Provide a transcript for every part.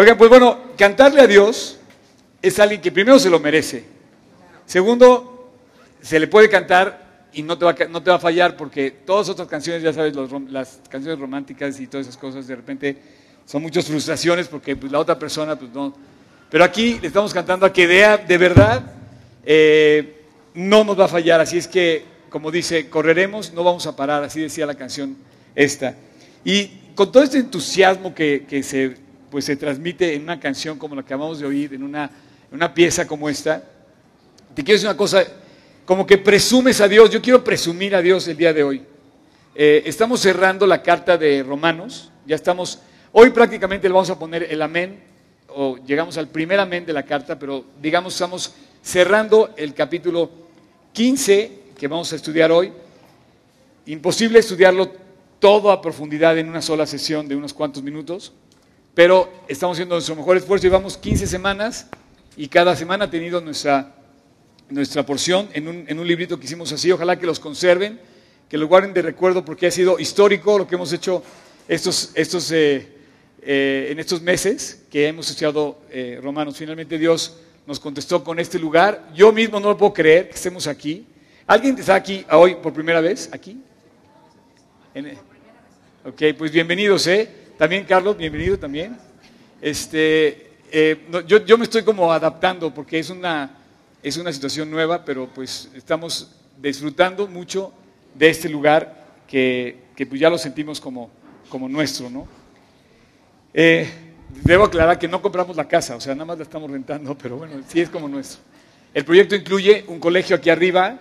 Oigan, pues bueno, cantarle a Dios es alguien que primero se lo merece. Segundo, se le puede cantar y no te va, a fallar porque todas otras canciones, ya sabes, las canciones románticas y todas esas cosas, de repente son muchas frustraciones porque pues, la otra persona, pues no. Pero aquí le estamos cantando a que de, de verdad eh, no nos va a fallar. Así es que, como dice, correremos, no vamos a parar, así decía la canción esta. Y con todo este entusiasmo que, que se, pues, se transmite en una canción como la que acabamos de oír, en una, una pieza como esta, te quiero decir una cosa, como que presumes a Dios, yo quiero presumir a Dios el día de hoy. Eh, estamos cerrando la carta de Romanos, ya estamos, hoy prácticamente le vamos a poner el amén, o llegamos al primer amén de la carta, pero digamos estamos cerrando el capítulo 15 que vamos a estudiar hoy. Imposible estudiarlo todo a profundidad en una sola sesión de unos cuantos minutos, pero estamos haciendo nuestro mejor esfuerzo. Llevamos 15 semanas y cada semana ha tenido nuestra, nuestra porción en un, en un librito que hicimos así. Ojalá que los conserven, que lo guarden de recuerdo porque ha sido histórico lo que hemos hecho estos, estos, eh, eh, en estos meses que hemos estudiado eh, Romanos. Finalmente Dios nos contestó con este lugar. Yo mismo no lo puedo creer que estemos aquí. ¿Alguien está aquí hoy por primera vez? ¿Aquí? En- ok, pues bienvenidos, ¿eh? También Carlos, bienvenido también. Este, eh, yo, yo me estoy como adaptando porque es una, es una situación nueva, pero pues estamos disfrutando mucho de este lugar que, que pues ya lo sentimos como, como nuestro, ¿no? Eh, debo aclarar que no compramos la casa, o sea, nada más la estamos rentando, pero bueno, sí es como nuestro. El proyecto incluye un colegio aquí arriba,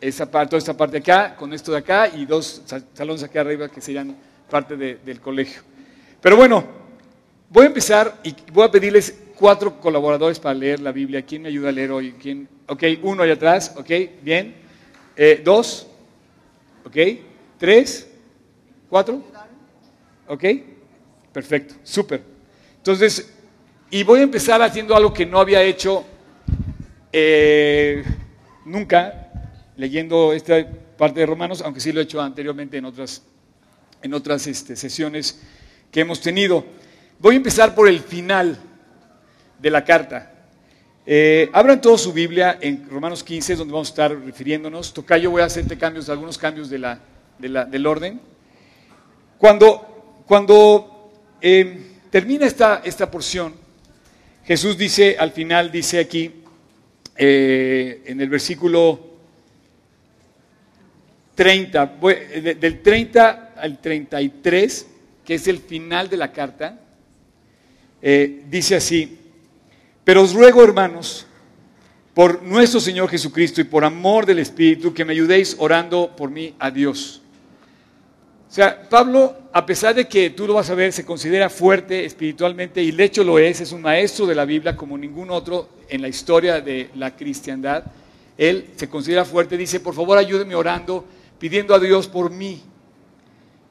esa parte, toda esta parte acá, con esto de acá, y dos sa- salones aquí arriba que serían parte de- del colegio. Pero bueno, voy a empezar y voy a pedirles cuatro colaboradores para leer la Biblia. ¿Quién me ayuda a leer hoy? ¿Quién? Ok, uno allá atrás, ok, bien. Eh, dos, ok, tres, cuatro, ok, perfecto, súper. Entonces, y voy a empezar haciendo algo que no había hecho eh, nunca, leyendo esta parte de Romanos, aunque sí lo he hecho anteriormente en otras, en otras este, sesiones que hemos tenido. Voy a empezar por el final de la carta. Eh, abran toda su Biblia en Romanos 15, donde vamos a estar refiriéndonos. Tocayo, voy a hacerte cambios, algunos cambios del orden. Cuando, cuando eh, termina esta, esta porción, Jesús dice, al final dice aquí, eh, en el versículo 30, voy- de- del 30 al 33, que es el final de la carta, eh, dice así, pero os ruego, hermanos, por nuestro Señor Jesucristo y por amor del Espíritu, que me ayudéis orando por mí a Dios. O sea, Pablo, a pesar de que tú lo vas a ver, se considera fuerte espiritualmente y de hecho lo es, es un maestro de la Biblia como ningún otro en la historia de la cristiandad. Él se considera fuerte, dice, por favor ayúdeme orando, pidiendo a Dios por mí.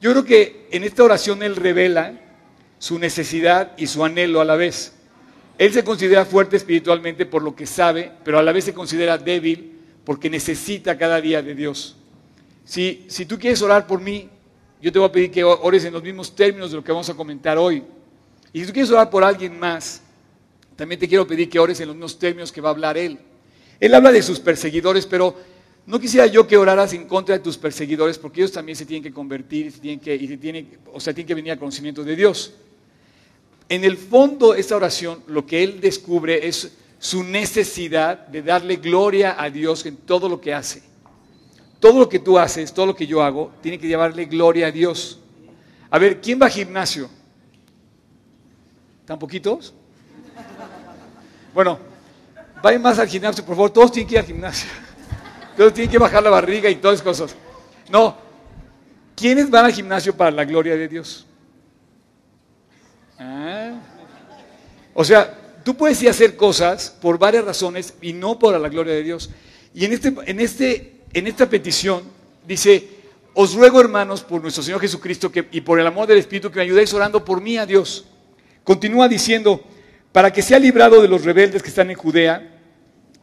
Yo creo que en esta oración él revela su necesidad y su anhelo a la vez. Él se considera fuerte espiritualmente por lo que sabe, pero a la vez se considera débil porque necesita cada día de Dios. Si, si tú quieres orar por mí, yo te voy a pedir que ores en los mismos términos de lo que vamos a comentar hoy. Y si tú quieres orar por alguien más, también te quiero pedir que ores en los mismos términos que va a hablar él. Él habla de sus perseguidores, pero no quisiera yo que oraras en contra de tus perseguidores, porque ellos también se tienen que convertir se tienen que, y se tienen, o sea, tienen que venir al conocimiento de Dios. En el fondo, esta oración, lo que él descubre es su necesidad de darle gloria a Dios en todo lo que hace. Todo lo que tú haces, todo lo que yo hago, tiene que llevarle gloria a Dios. A ver, ¿quién va al gimnasio? ¿Tan poquitos? Bueno, vayan más al gimnasio, por favor, todos tienen que ir al gimnasio. Todos tienen que bajar la barriga y todas esas cosas. No, ¿quiénes van al gimnasio para la gloria de Dios? Ah. O sea, tú puedes ir a hacer cosas por varias razones y no por la gloria de Dios. Y en, este, en, este, en esta petición dice, os ruego hermanos por nuestro Señor Jesucristo y por el amor del Espíritu que me ayudéis orando por mí a Dios. Continúa diciendo, para que sea librado de los rebeldes que están en Judea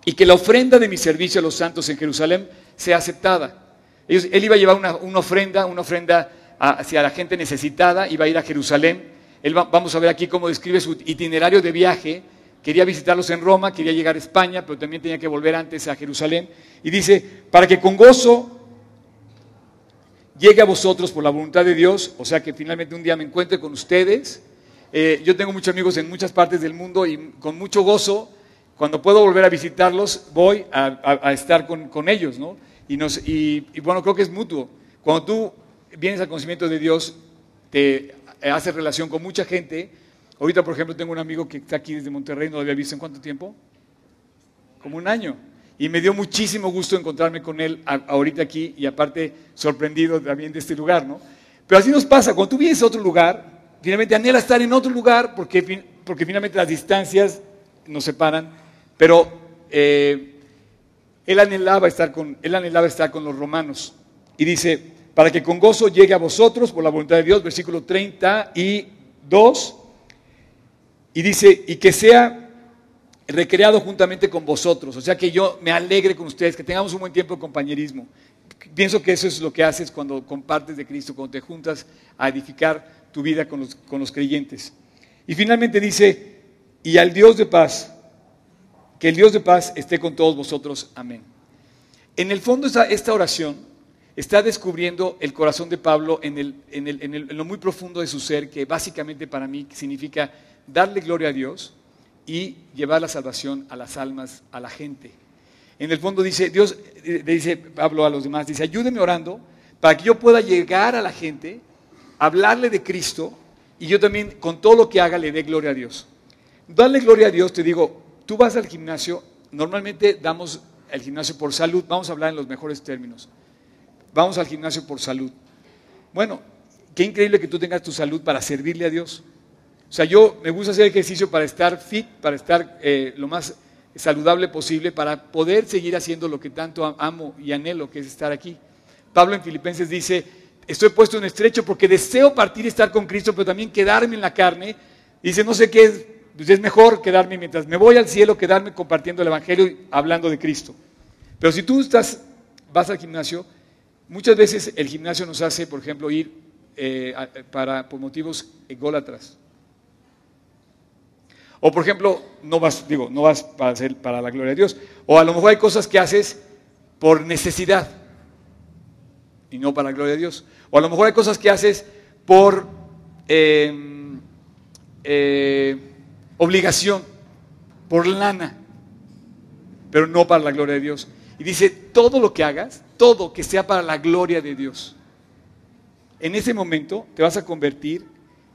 y que la ofrenda de mi servicio a los santos en Jerusalén sea aceptada. Ellos- él iba a llevar una, una ofrenda, una ofrenda hacia la gente necesitada, iba a ir a Jerusalén Él vamos a ver aquí cómo describe su itinerario de viaje. Quería visitarlos en Roma, quería llegar a España, pero también tenía que volver antes a Jerusalén. Y dice, para que con gozo llegue a vosotros por la voluntad de Dios, o sea que finalmente un día me encuentre con ustedes. Eh, yo tengo muchos amigos en muchas partes del mundo y con mucho gozo, cuando puedo volver a visitarlos, voy a, estar con, ellos, ¿no? Y, nos, y, bueno, creo que es mutuo. Cuando tú vienes al conocimiento de Dios, te haces relación con mucha gente. Ahorita, por ejemplo, tengo un amigo que está aquí desde Monterrey, no lo había visto en cuánto tiempo? Como un año. Y me dio muchísimo gusto encontrarme con él ahorita aquí y aparte sorprendido también de este lugar, ¿no? Pero así nos pasa, cuando tú vienes a otro lugar, finalmente anhela estar en otro lugar porque, porque finalmente las distancias nos separan, pero eh, él, anhelaba estar con, él anhelaba estar con los romanos. Y dice, para que con gozo llegue a vosotros por la voluntad de Dios, versículo 32, y dice, y que sea recreado juntamente con vosotros. O sea que yo me alegre con ustedes, que tengamos un buen tiempo de compañerismo. Pienso que eso es lo que haces cuando compartes de Cristo, cuando te juntas a edificar tu vida con los, creyentes. Y finalmente dice, y al Dios de paz, que el Dios de paz esté con todos vosotros. Amén. En el fondo esta, esta oración está descubriendo el corazón de Pablo en, en lo muy profundo de su ser, que básicamente para mí significa darle gloria a Dios, y llevar la salvación a las almas, a la gente. En el fondo dice, Dios, le dice Pablo a los demás, dice, ayúdeme orando para que yo pueda llegar a la gente, hablarle de Cristo y yo también con todo lo que haga le dé gloria a Dios. Darle gloria a Dios, te digo, tú vas al gimnasio, normalmente damos el gimnasio por salud, vamos a hablar en los mejores términos. Vamos al gimnasio por salud. Bueno, qué increíble que tú tengas tu salud para servirle a Dios. O sea, yo me gusta hacer ejercicio para estar fit, para estar eh, lo más saludable posible, para poder seguir haciendo lo que tanto amo y anhelo, que es estar aquí. Pablo en Filipenses dice, estoy puesto en estrecho porque deseo partir y estar con Cristo, pero también quedarme en la carne. dice, no sé qué es, pues es mejor quedarme mientras me voy al cielo, quedarme compartiendo el Evangelio y hablando de Cristo. Pero si tú estás, vas al gimnasio, muchas veces el gimnasio nos hace, por ejemplo, ir eh, para, por motivos ególatras. O por ejemplo, no vas, digo, no vas para, hacer, para la gloria de Dios. O a lo mejor hay cosas que haces por necesidad y no para la gloria de Dios. O a lo mejor hay cosas que haces por em, eh, obligación, por lana, pero no para la gloria de Dios. Y dice, todo lo que hagas, todo que sea para la gloria de Dios. En ese momento te vas a convertir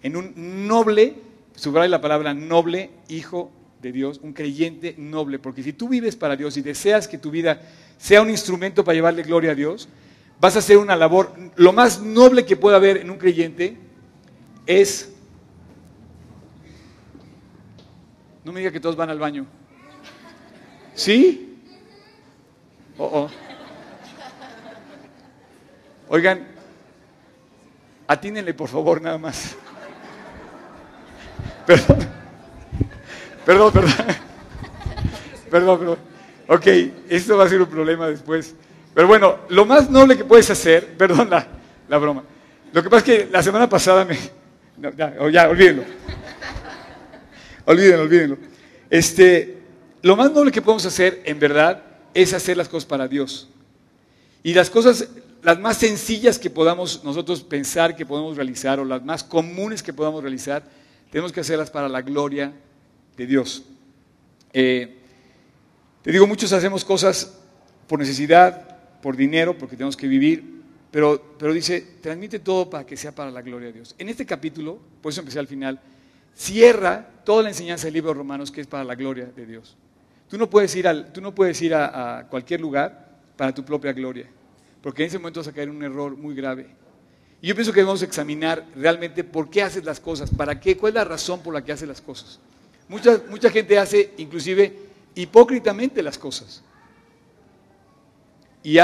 en un noble subraya la palabra noble, hijo de Dios, un creyente noble, porque si tú vives para Dios y deseas que tu vida sea un instrumento para llevarle gloria a Dios, vas a hacer una labor, lo más noble que pueda haber en un creyente es, no me diga que todos van al baño, ¿sí? Oh, oh. Oigan, atínenle por favor nada más. Perdón. Perdón, perdón. Perdón, perdón. Ok, esto va a ser un problema después. Pero bueno, lo más noble que puedes hacer, perdón la, la broma. Lo que pasa es que la semana pasada me... ya, oh, ya, olvídenlo. Olvídenlo, olvídenlo. Este, lo más noble que podemos hacer, en verdad, es hacer las cosas para Dios. Y las cosas, las más sencillas que podamos nosotros pensar que podemos realizar, o las más comunes que podamos realizar, tenemos que hacerlas para la gloria de Dios. Eh, te digo, muchos hacemos cosas por necesidad, por dinero, porque tenemos que vivir, pero, pero dice, transmite todo para que sea para la gloria de Dios. En este capítulo, por eso empecé al final, cierra toda la enseñanza del libro de Romanos que es para la gloria de Dios. Tú no puedes ir, al, tú no puedes ir a, cualquier lugar para tu propia gloria, porque en ese momento vas a caer en un error muy grave. Y yo pienso que debemos examinar realmente por qué haces las cosas, para qué, cuál es la razón por la que haces las cosas. Mucha, mucha gente hace inclusive hipócritamente las cosas. Y,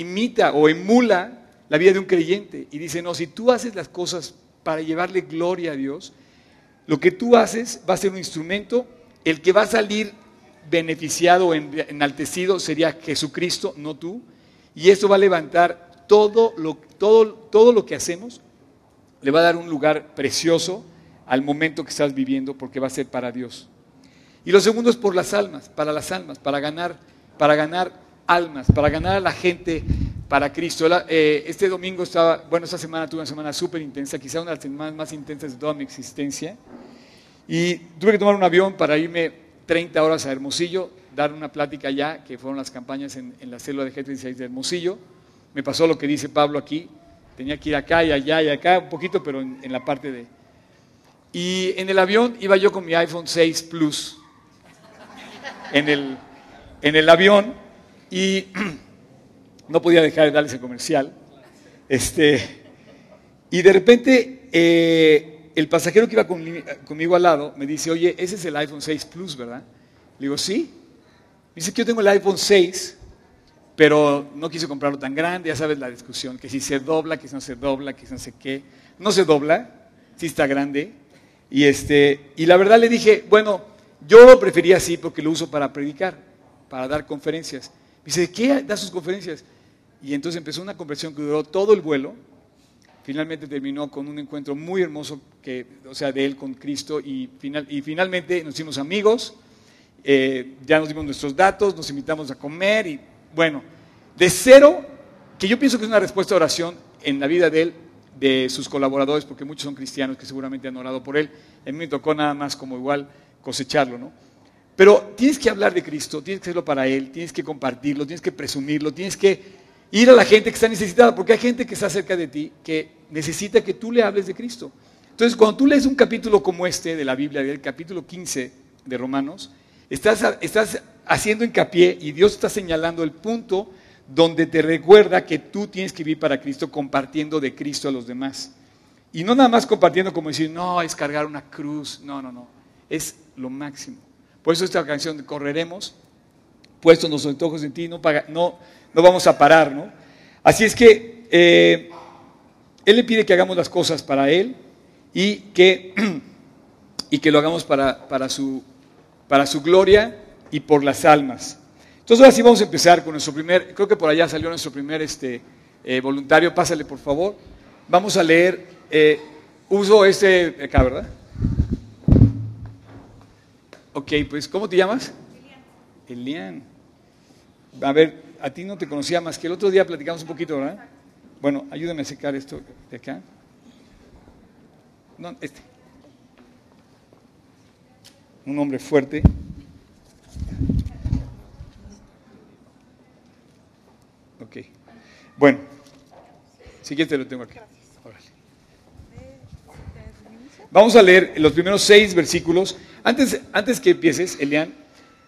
imita o emula la vida de un creyente. Y dice, no, si tú haces las cosas para llevarle gloria a Dios, lo que tú haces va a ser un instrumento, el que va a salir beneficiado enaltecido sería Jesucristo, no tú, y eso va a levantar todo lo, todo lo que hacemos. Le va a dar un lugar precioso al momento que estás viviendo porque va a ser para Dios. Y lo segundo es por las almas, para las almas, para ganar, para ganar almas, para ganar a la gente para Cristo. Eh, este domingo estaba, bueno, esta semana tuve una semana súper intensa, quizá una de las semanas más intensas de toda mi existencia. Y tuve que tomar un avión para irme 30 horas a Hermosillo, dar una plática allá, que fueron las campañas en, la célula de G36 de Hermosillo. Me pasó lo que dice Pablo aquí, tenía que ir acá y allá y acá, un poquito, pero en, la parte de... Y en el avión iba yo con mi iPhone 6 Plus, en el, en el avión, y no podía dejar de darle ese comercial. Este, y de repente, eh, el pasajero que iba conmigo al lado me dice, oye, ese es el iPhone 6 Plus, ¿verdad? Le digo, sí. Me dice que yo tengo el iPhone 6, pero no quise comprarlo tan grande, ya sabes la discusión, que si se dobla, que si no se dobla, que si no sé qué. No se dobla, sí está grande. Y, este, y la verdad le dije, bueno, yo lo prefería así porque lo uso para predicar, para dar conferencias. Me dice, ¿qué da sus conferencias? Y entonces empezó una conversación que duró todo el vuelo. Finalmente terminó con un encuentro muy hermoso, que, o sea, de él con Cristo. Y, final, y finalmente nos hicimos amigos. Eh, ya nos dimos nuestros datos, nos invitamos a comer. Y bueno, de cero, que yo pienso que es una respuesta a oración en la vida de él, de sus colaboradores, porque muchos son cristianos que seguramente han orado por él. A mí me tocó nada más como igual cosecharlo, ¿no? Pero tienes que hablar de Cristo, tienes que hacerlo para Él, tienes que compartirlo, tienes que presumirlo, tienes que ir a la gente que está necesitada, porque hay gente que está cerca de ti que necesita que tú le hables de Cristo. Entonces, cuando tú lees un capítulo como este de la Biblia, del capítulo 15 de Romanos, estás, estás haciendo hincapié y Dios está señalando el punto donde te recuerda que tú tienes que vivir para Cristo compartiendo de Cristo a los demás. Y no nada más compartiendo como decir, no, es cargar una cruz, no, no, no, es lo máximo. Por eso esta canción de Correremos, puestos los antojos en ti, no, no, no vamos a parar, ¿no? Así es que eh, Él le pide que hagamos las cosas para Él y que, y que lo hagamos para, para, su, para su gloria y por las almas. Entonces ahora sí vamos a empezar con nuestro primer, creo que por allá salió nuestro primer este, eh, voluntario, pásale por favor. Vamos a leer, eh, uso este acá, ¿verdad? Ok, pues ¿cómo te llamas? Elian. Elian. A ver, a ti no te conocía más que el otro día platicamos un poquito, ¿verdad? Bueno, ayúdame a secar esto de acá. No, este. Un hombre fuerte. Ok. Bueno, si quieres te lo tengo aquí. Vamos a leer los primeros seis versículos. Antes, antes que empieces, Elian,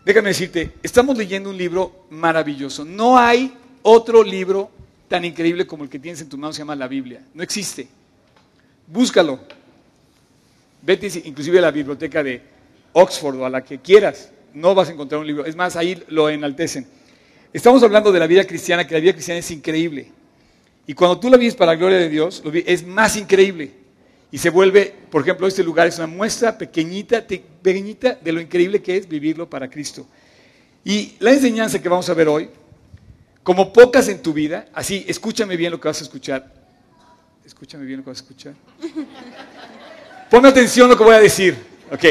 déjame decirte, estamos leyendo un libro maravilloso. No hay otro libro tan increíble como el que tienes en tu mano, se llama la Biblia. No existe. Búscalo. Vete inclusive a la biblioteca de Oxford o a la que quieras. No vas a encontrar un libro. Es más, ahí lo enaltecen. Estamos hablando de la vida cristiana, que la vida cristiana es increíble. Y cuando tú la vives para la gloria de Dios, es más increíble. Y se vuelve, por ejemplo, este lugar es una muestra pequeñita, pequeñita de lo increíble que es vivirlo para Cristo. Y la enseñanza que vamos a ver hoy, como pocas en tu vida, así, escúchame bien lo que vas a escuchar. Escúchame bien lo que vas a escuchar. Ponme atención a lo que voy a decir. Ok.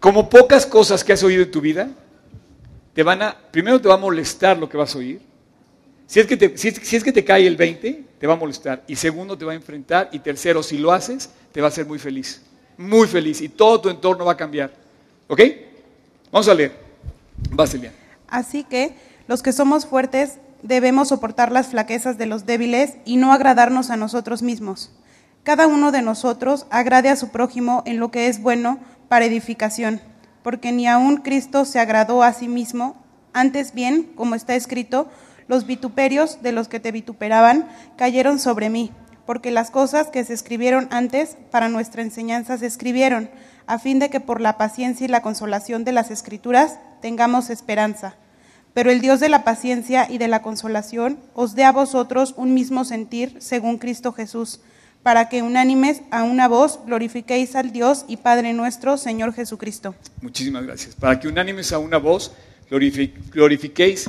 Como pocas cosas que has oído en tu vida, te van a, primero te va a molestar lo que vas a oír. Si es, que te, si, es, que te cae el 20, te va a molestar. Y segundo, te va a enfrentar. Y tercero, si lo haces, te va a hacer muy feliz. Muy feliz. Y todo tu entorno va a cambiar. ¿Ok? Vamos a leer. Vas, Así que los que somos fuertes debemos soportar las flaquezas de los débiles y no agradarnos a nosotros mismos. Cada uno de nosotros agrade a su prójimo en lo que es bueno para edificación, porque ni aun Cristo se agradó a sí mismo, antes bien, como está escrito, los vituperios de los que te vituperaban cayeron sobre mí, porque las cosas que se escribieron antes para nuestra enseñanza se escribieron, a fin de que por la paciencia y la consolación de las escrituras tengamos esperanza. Pero el Dios de la paciencia y de la consolación os dé a vosotros un mismo sentir según Cristo Jesús, para que unánimes a una voz glorifiquéis al Dios y Padre nuestro, Señor Jesucristo. Muchísimas gracias. Para que unánimes a una voz glorifiquéis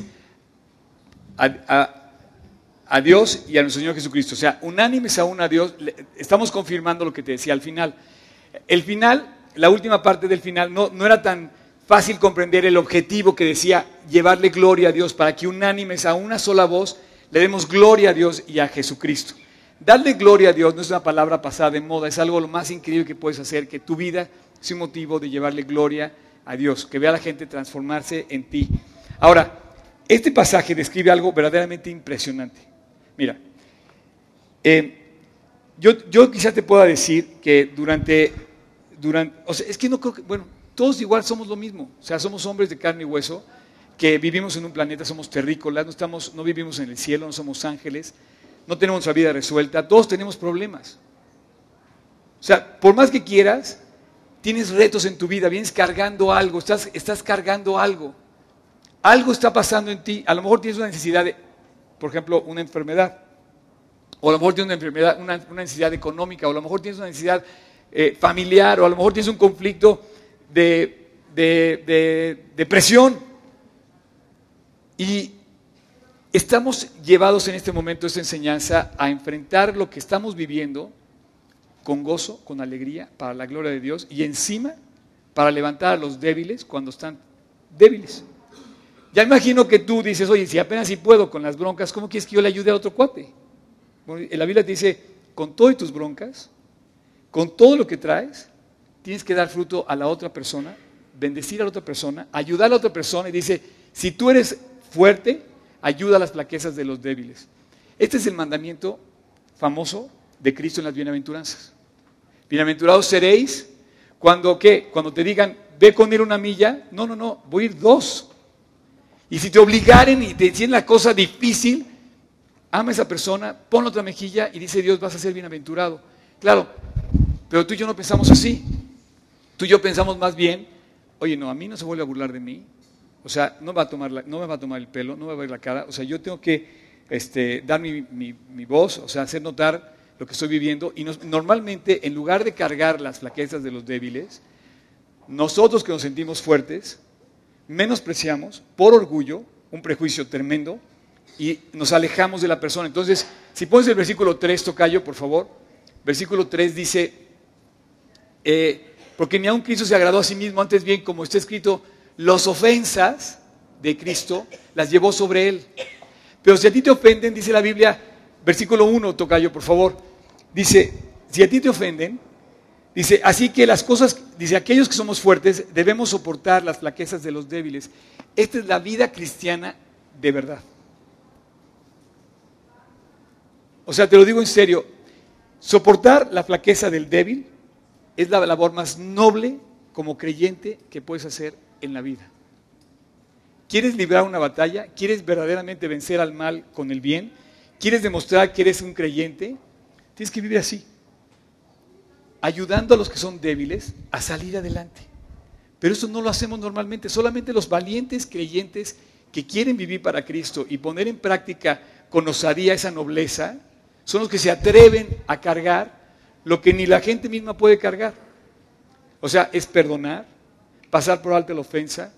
a, Dios y a nuestro Señor Jesucristo. O sea, unánimes aún a Dios, estamos confirmando lo que te decía al final. el final, la última parte del final, no, no era tan fácil comprender el objetivo que decía llevarle gloria a Dios para que unánimes a una sola voz le demos gloria a Dios y a Jesucristo. Darle gloria a Dios no es una palabra pasada de moda, es algo lo más increíble que puedes hacer, que tu vida sea un motivo de llevarle gloria a Dios, que vea a la gente transformarse en ti. Ahora, este pasaje describe algo verdaderamente impresionante. Mira, eh, yo, yo quizás te pueda decir que durante, durante, o sea, es que no creo que, bueno, todos igual somos lo mismo, o sea, somos hombres de carne y hueso, que vivimos en un planeta, somos terrícolas, no, estamos, no vivimos en el cielo, no somos ángeles, no tenemos nuestra vida resuelta, todos tenemos problemas. O sea, por más que quieras, tienes retos en tu vida, vienes cargando algo, estás, estás cargando algo. Algo está pasando en ti, a lo mejor tienes una necesidad de, por ejemplo, una enfermedad, o a lo mejor tienes una enfermedad, una, necesidad económica, o a lo mejor tienes una necesidad eh, familiar, o a lo mejor tienes un conflicto de, de, de depresión. Y Estamos llevados en este momento, esta enseñanza, a enfrentar lo que estamos viviendo con gozo, con alegría, para la gloria de Dios, y encima para levantar a los débiles cuando están débiles. Ya imagino que tú dices, oye, si apenas si puedo con las broncas, ¿cómo quieres que yo le ayude a otro cuate? Bueno, la Biblia te dice, con todas tus broncas, con todo lo que traes, tienes que dar fruto a la otra persona, bendecir a la otra persona, ayudar a la otra persona, y dice, si tú eres fuerte, ayuda a las flaquezas de los débiles. Este es el mandamiento famoso de Cristo en las bienaventuranzas. Bienaventurados seréis cuando qué? Cuando te digan, ve con él una milla. No, no, no, voy a ir dos. Y si te obligaren y te dicen la cosa difícil, ama a esa persona, pon otra mejilla y dice Dios, vas a ser bienaventurado. Claro, pero tú y yo no pensamos así. Tú y yo pensamos más bien, oye, no, a mí no se vuelve a burlar de mí, o sea, no, va a tomar no me va a tomar el pelo, no me va a ver la cara. O sea, yo tengo que este, dar mi, voz, o sea, hacer notar lo que estoy viviendo. Y normalmente, en lugar de cargar las flaquezas de los débiles, nosotros que nos sentimos fuertes, menospreciamos por orgullo, un prejuicio tremendo, y nos alejamos de la persona. Entonces, si pones el versículo 3, Tocayo, por favor. Versículo 3 dice, eh, porque ni aun Cristo se agradó a sí mismo, antes bien, como está escrito, las ofensas de Cristo las llevó sobre él. Pero si a ti te ofenden, dice la Biblia, versículo 1, tocayo, por favor, dice, si a ti te ofenden, dice, así que las cosas, dice, aquellos que somos fuertes debemos soportar las flaquezas de los débiles. Esta es la vida cristiana de verdad. O sea, te lo digo en serio, soportar la flaqueza del débil es la labor más noble como creyente que puedes hacer en la vida. ¿Quieres librar una batalla? ¿Quieres verdaderamente vencer al mal con el bien? ¿Quieres demostrar que eres un creyente? Tienes que vivir así, ayudando a los que son débiles a salir adelante. Pero eso no lo hacemos normalmente, solamente los valientes creyentes que quieren vivir para Cristo y poner en práctica con osadía esa nobleza, son los que se atreven a cargar lo que ni la gente misma puede cargar. O sea, es perdonar, pasar por alto la ofensa,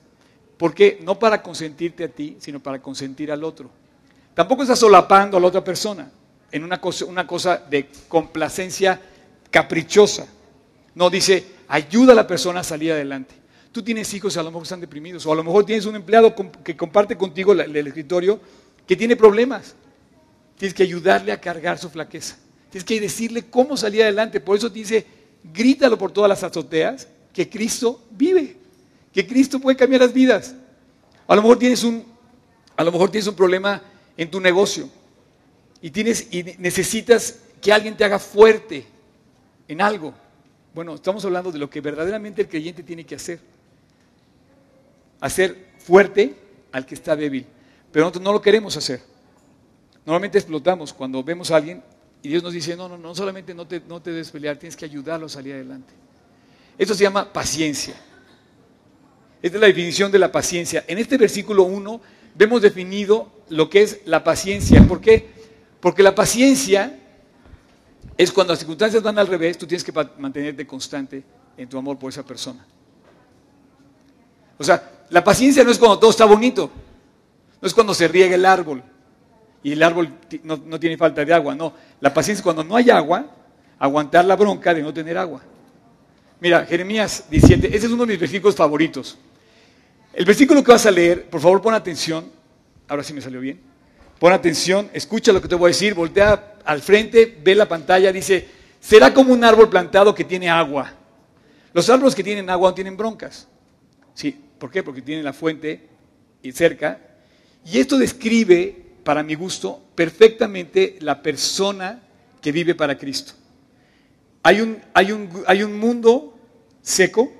porque no para consentirte a ti, sino para consentir al otro. Tampoco estás solapando a la otra persona en una cosa, una cosa de complacencia caprichosa. No, dice, ayuda a la persona a salir adelante. Tú tienes hijos y a lo mejor están deprimidos, o a lo mejor tienes un empleado que comparte contigo el escritorio que tiene problemas. Tienes que ayudarle a cargar su flaqueza. Tienes que decirle cómo salir adelante. Por eso te dice, grítalo por todas las azoteas que Cristo vive que Cristo puede cambiar las vidas. A lo mejor tienes un, a lo mejor tienes un problema en tu negocio y, tienes, y necesitas que alguien te haga fuerte en algo. Bueno, estamos hablando de lo que verdaderamente el creyente tiene que hacer. Hacer fuerte al que está débil. Pero nosotros no lo queremos hacer. Normalmente explotamos cuando vemos a alguien y Dios nos dice, no, no, no solamente no te, no te debes pelear, tienes que ayudarlo a salir adelante. Esto se llama paciencia. Esta es la definición de la paciencia. En este versículo 1 vemos definido lo que es la paciencia. ¿Por qué? Porque la paciencia es cuando las circunstancias van al revés, tú tienes que mantenerte constante en tu amor por esa persona. O sea, la paciencia no es cuando todo está bonito, no es cuando se riega el árbol y el árbol no, no tiene falta de agua, no. La paciencia es cuando no hay agua, aguantar la bronca de no tener agua. Mira, Jeremías 17, ese es uno de mis versículos favoritos. El versículo que vas a leer, por favor pon atención, ahora sí me salió bien, pon atención, escucha lo que te voy a decir, voltea al frente, ve la pantalla, dice, será como un árbol plantado que tiene agua. Los árboles que tienen agua no tienen broncas. Sí, ¿por qué? Porque tienen la fuente cerca. Y esto describe, para mi gusto, perfectamente la persona que vive para Cristo. Hay un, hay un, hay un mundo seco,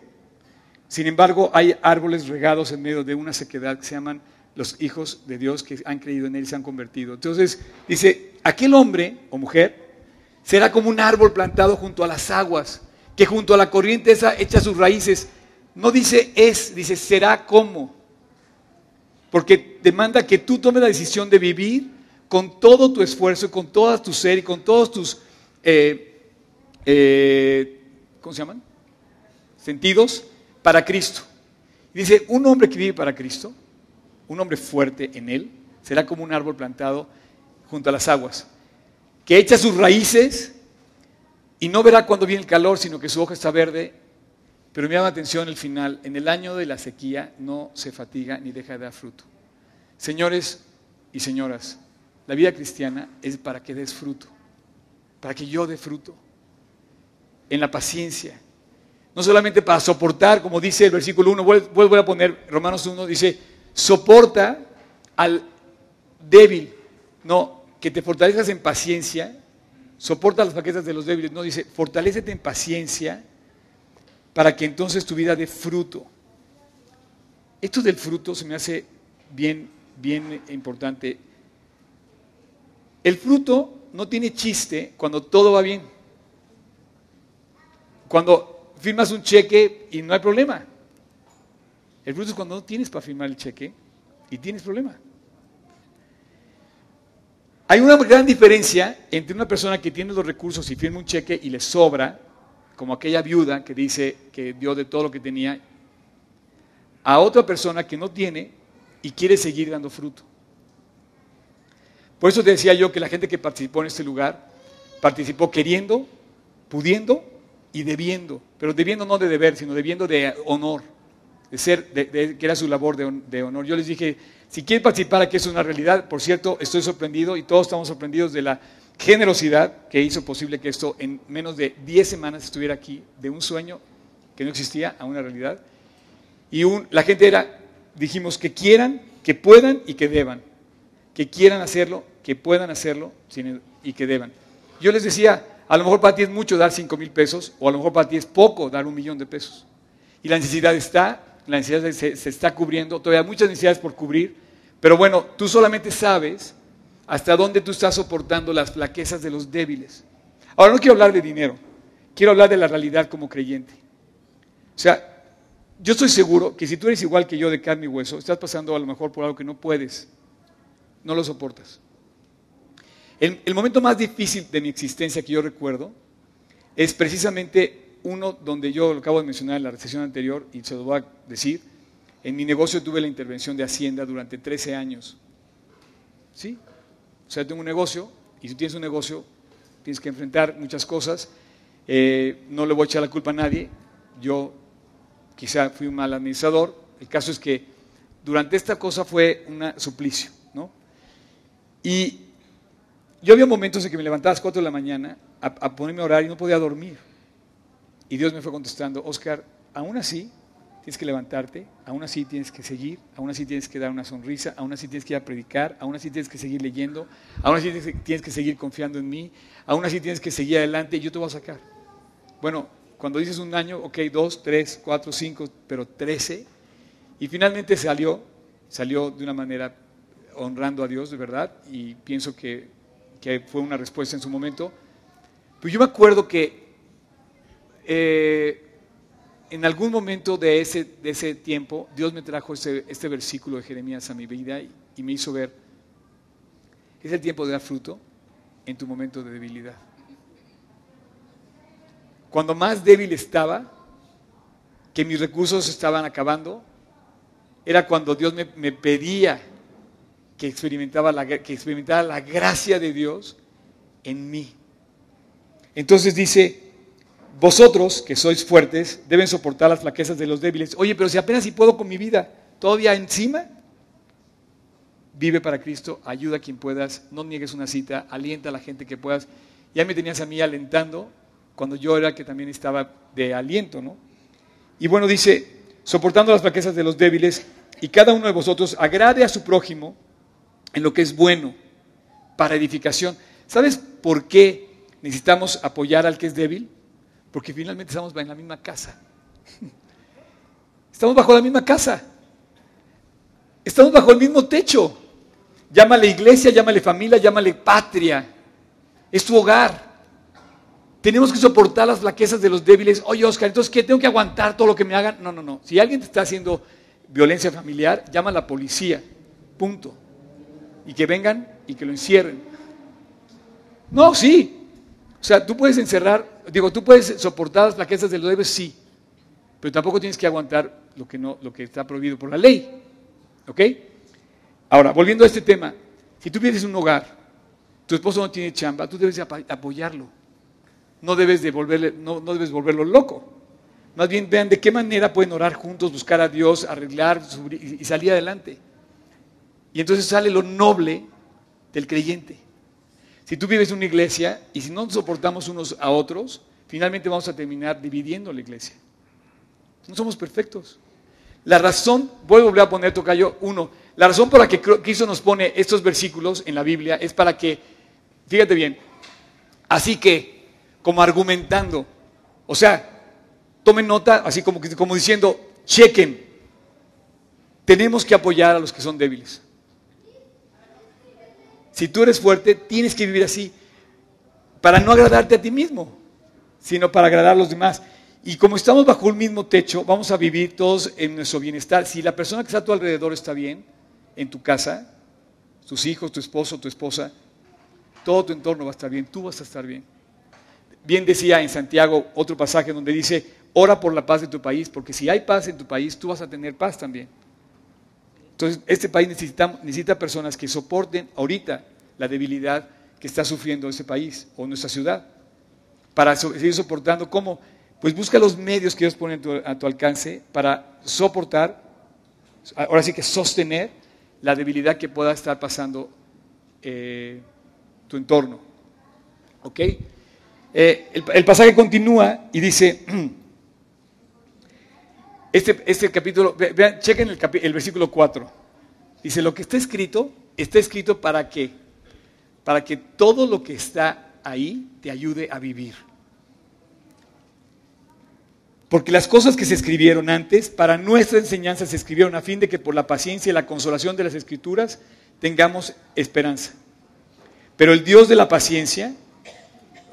sin embargo hay árboles regados en medio de una sequedad que se llaman los hijos de Dios que han creído en Él se han convertido. Entonces dice, aquel hombre o mujer será como un árbol plantado junto a las aguas, que junto a la corriente esa echa sus raíces. No dice es, dice será como. Porque demanda que tú tomes la decisión de vivir con todo tu esfuerzo, con toda tu ser y con todos tus, eh, eh, ¿cómo se llaman? Sentidos para Cristo. dice, un hombre que vive para Cristo, un hombre fuerte en él, será como un árbol plantado junto a las aguas, que echa sus raíces y no verá cuando viene el calor, sino que su hoja está verde. Pero me llama la atención el final, en el año de la sequía no se fatiga ni deja de dar fruto. Señores y señoras, la vida cristiana es para que des fruto, para que yo dé fruto, en la paciencia. No solamente para soportar, como dice el versículo 1, vuelvo a poner Romanos 1, dice, soporta al débil, no, que te fortalezcas en paciencia, soporta las paquetas de los débiles, no, dice, fortalecete en paciencia para que entonces tu vida dé fruto. Esto del fruto se me hace bien, bien importante. El fruto no tiene chiste cuando todo va bien. Cuando firmas un cheque y no hay problema. El fruto es cuando no tienes para firmar el cheque y tienes problema. Hay una gran diferencia entre una persona que tiene los recursos y firma un cheque y le sobra, como aquella viuda que dice que dio de todo lo que tenía, a otra persona que no tiene y quiere seguir dando fruto. Por eso te decía yo que la gente que participó en este lugar participó queriendo, pudiendo y debiendo, pero debiendo no de deber, sino debiendo de honor, de ser, que era su labor de, honor. Yo les dije, si quieren participar aquí es una realidad, por cierto, estoy sorprendido y todos estamos sorprendidos de la generosidad que hizo posible que esto en menos de 10 semanas estuviera aquí, de un sueño que no existía a una realidad. Y la gente era, dijimos, que quieran, que puedan y que deban que quieran hacerlo, que puedan hacerlo y que deban. Yo les decía, a lo mejor para ti es mucho dar 5 mil pesos, o a lo mejor para ti es poco dar un millón de pesos. Y la necesidad está, la necesidad se, está cubriendo, todavía muchas necesidades por cubrir, pero bueno, tú solamente sabes hasta dónde tú estás soportando las flaquezas de los débiles. Ahora no quiero hablar de dinero, quiero hablar de la realidad como creyente. O sea, yo estoy seguro que si tú eres igual que yo de carne y hueso, estás pasando a lo mejor por algo que no puedes no lo soportas. El, momento más difícil de mi existencia que yo recuerdo es precisamente uno donde yo lo acabo de mencionar en la recesión anterior y se lo voy a decir. En mi negocio tuve la intervención de Hacienda durante 13 años. ¿Sí? O sea, tengo un negocio y si tienes un negocio tienes que enfrentar muchas cosas. Eh, no le voy a echar la culpa a nadie. Yo quizá fui un mal administrador. El caso es que durante esta cosa fue un suplicio. Y yo había momentos en que me levantaba a las 4 de la mañana a, ponerme a orar y no podía dormir. Y Dios me fue contestando, Oscar, aún así tienes que levantarte, aún así tienes que seguir, aún así tienes que dar una sonrisa, aún así tienes que ir a predicar, aún así tienes que seguir leyendo, aún así tienes que seguir confiando en mí, aún así tienes que seguir adelante y yo te voy a sacar. Bueno, cuando dices un año, ok, dos, tres, cuatro, cinco, pero trece, y finalmente salió, salió de una manera honrando a Dios de verdad y pienso que, fue una respuesta en su momento. Pero yo me acuerdo que eh, en algún momento de ese, de ese tiempo Dios me trajo este, este versículo de Jeremías a mi vida y, me hizo ver, es el tiempo de dar fruto en tu momento de debilidad. Cuando más débil estaba, que mis recursos estaban acabando, era cuando Dios me, me pedía que experimentaba la, que experimentaba la gracia de Dios en mí. Entonces dice, vosotros, que sois fuertes, deben soportar las flaquezas de los débiles. Oye, pero si apenas si puedo con mi vida, todavía encima, vive para Cristo, ayuda a quien puedas, no niegues una cita, alienta a la gente que puedas. Ya me tenías a mí alentando cuando yo era que también estaba de aliento, ¿no? Y bueno, dice, soportando las flaquezas de los débiles, y cada uno de vosotros agrade a su prójimo en lo que es bueno, para edificación. ¿Sabes por qué necesitamos apoyar al que es débil? Porque finalmente estamos en la misma casa. Estamos bajo la misma casa. Estamos bajo el mismo techo. Llámale iglesia, llámale familia, llámale patria. Es tu hogar. Tenemos que soportar las flaquezas de los débiles. Oye, Oscar, entonces, ¿qué? ¿Tengo que aguantar todo lo que me hagan? No, no, no. Si alguien te está haciendo violencia familiar, llama a la policía. Punto. Y que vengan y que lo encierren. No, sí. O sea, tú puedes encerrar, digo, tú puedes soportar las flaquezas de los débiles, sí. Pero tampoco tienes que aguantar lo que, no, lo que está prohibido por la ley. ¿Ok? Ahora, volviendo a este tema, si tú en un hogar, tu esposo no tiene chamba, tú debes apoyarlo no debes, de volverle, no, debes volverlo loco. Más bien vean de qué manera pueden orar juntos, buscar a Dios, arreglar y salir adelante. Y entonces sale lo noble del creyente. Si tú vives en una iglesia y si no nos soportamos unos a otros, finalmente vamos a terminar dividiendo la iglesia. No somos perfectos. La razón, voy a volver a poner tocayo uno, la razón por la que Cristo nos pone estos versículos en la Biblia es para que, fíjate bien, así que como argumentando. O sea, tomen nota, así como, como diciendo, chequen, tenemos que apoyar a los que son débiles. Si tú eres fuerte, tienes que vivir así, para no agradarte a ti mismo, sino para agradar a los demás. Y como estamos bajo un mismo techo, vamos a vivir todos en nuestro bienestar. Si la persona que está a tu alrededor está bien, en tu casa, tus hijos, tu esposo, tu esposa, todo tu entorno va a estar bien, tú vas a estar bien. Bien decía en Santiago otro pasaje donde dice, ora por la paz de tu país, porque si hay paz en tu país, tú vas a tener paz también. Entonces, este país necesita, necesita personas que soporten ahorita la debilidad que está sufriendo ese país o nuestra ciudad. Para seguir soportando, ¿cómo? Pues busca los medios que Dios pone a tu, alcance para soportar, ahora sí que sostener la debilidad que pueda estar pasando eh, tu entorno. ¿Ok? Eh, el, pasaje continúa y dice, este, este capítulo, vean, chequen el, el versículo 4. Dice, lo que está escrito, está escrito para que, para que todo lo que está ahí te ayude a vivir. Porque las cosas que se escribieron antes, para nuestra enseñanza se escribieron a fin de que por la paciencia y la consolación de las escrituras tengamos esperanza. Pero el Dios de la paciencia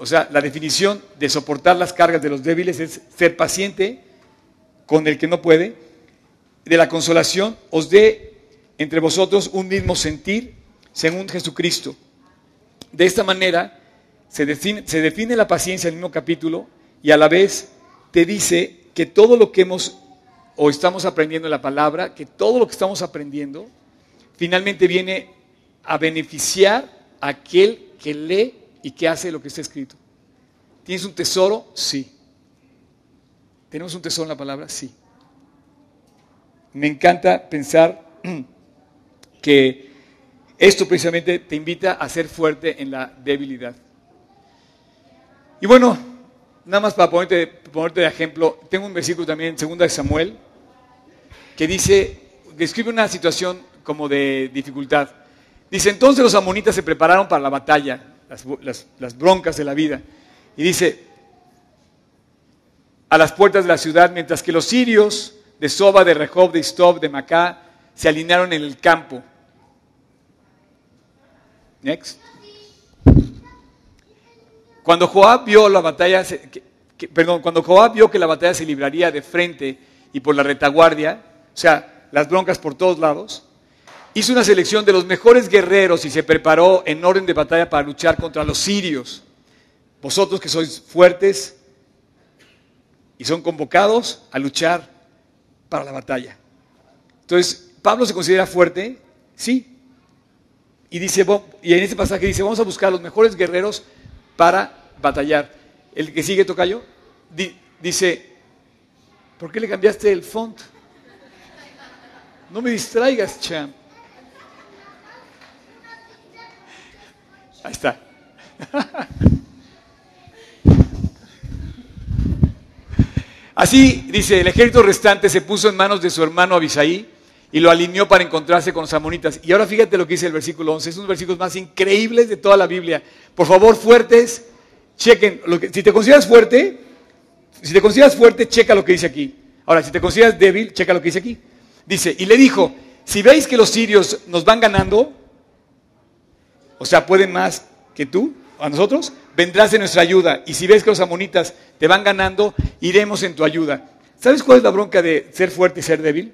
o sea, la definición de soportar las cargas de los débiles es ser paciente con el que no puede. De la consolación os dé entre vosotros un mismo sentir según Jesucristo. De esta manera se define, la paciencia en el mismo capítulo y a la vez te dice que todo lo que hemos o estamos aprendiendo en la palabra, que todo lo que estamos aprendiendo finalmente viene a beneficiar a aquel que lee y que hace lo que está escrito. ¿Tienes un tesoro? Sí. ¿Tenemos un tesoro en la palabra? Sí. Me encanta pensar que esto precisamente te invita a ser fuerte en la debilidad. Y bueno, nada más para ponerte, ponerte de ejemplo, tengo un versículo también en 2 de Samuel que dice, describe una situación como de dificultad. Dice, entonces los amonitas se prepararon para la batalla las, broncas de la vida. Y dice, a las puertas de la ciudad, mientras que los sirios de Soba, de Rehob, de Istob, de Macá, se alinearon en el campo. Next. Cuando Joab vio la batalla, perdón, cuando Joab vio que la batalla se libraría de frente y por la retaguardia, o sea, las broncas por todos lados, hizo una selección de los mejores guerreros y se preparó en orden de batalla para luchar contra los sirios. Vosotros que sois fuertes y son convocados a luchar para la batalla. Entonces, Pablo se considera fuerte, sí. Y dice, y en este pasaje dice, vamos a buscar los mejores guerreros para batallar. El que sigue, Tocayo, di- dice, ¿por qué le cambiaste el font? No me distraigas, champ. Ahí está. Así, dice, el ejército restante se puso en manos de su hermano Abisaí y lo alineó para encontrarse con los amonitas. Y ahora fíjate lo que dice el versículo 11, es uno de los versículos más increíbles de toda la Biblia. Por favor, fuertes, chequen, lo que- si te consideras fuerte, si te consideras fuerte, checa lo que dice aquí. Ahora, si te consideras débil, checa lo que dice aquí. Dice, y le dijo, si veis que los sirios nos van ganando, o sea, pueden más que tú, a nosotros, vendrás en nuestra ayuda. Y si ves que los amonitas te van ganando, iremos en tu ayuda. ¿Sabes cuál es la bronca de ser fuerte y ser débil?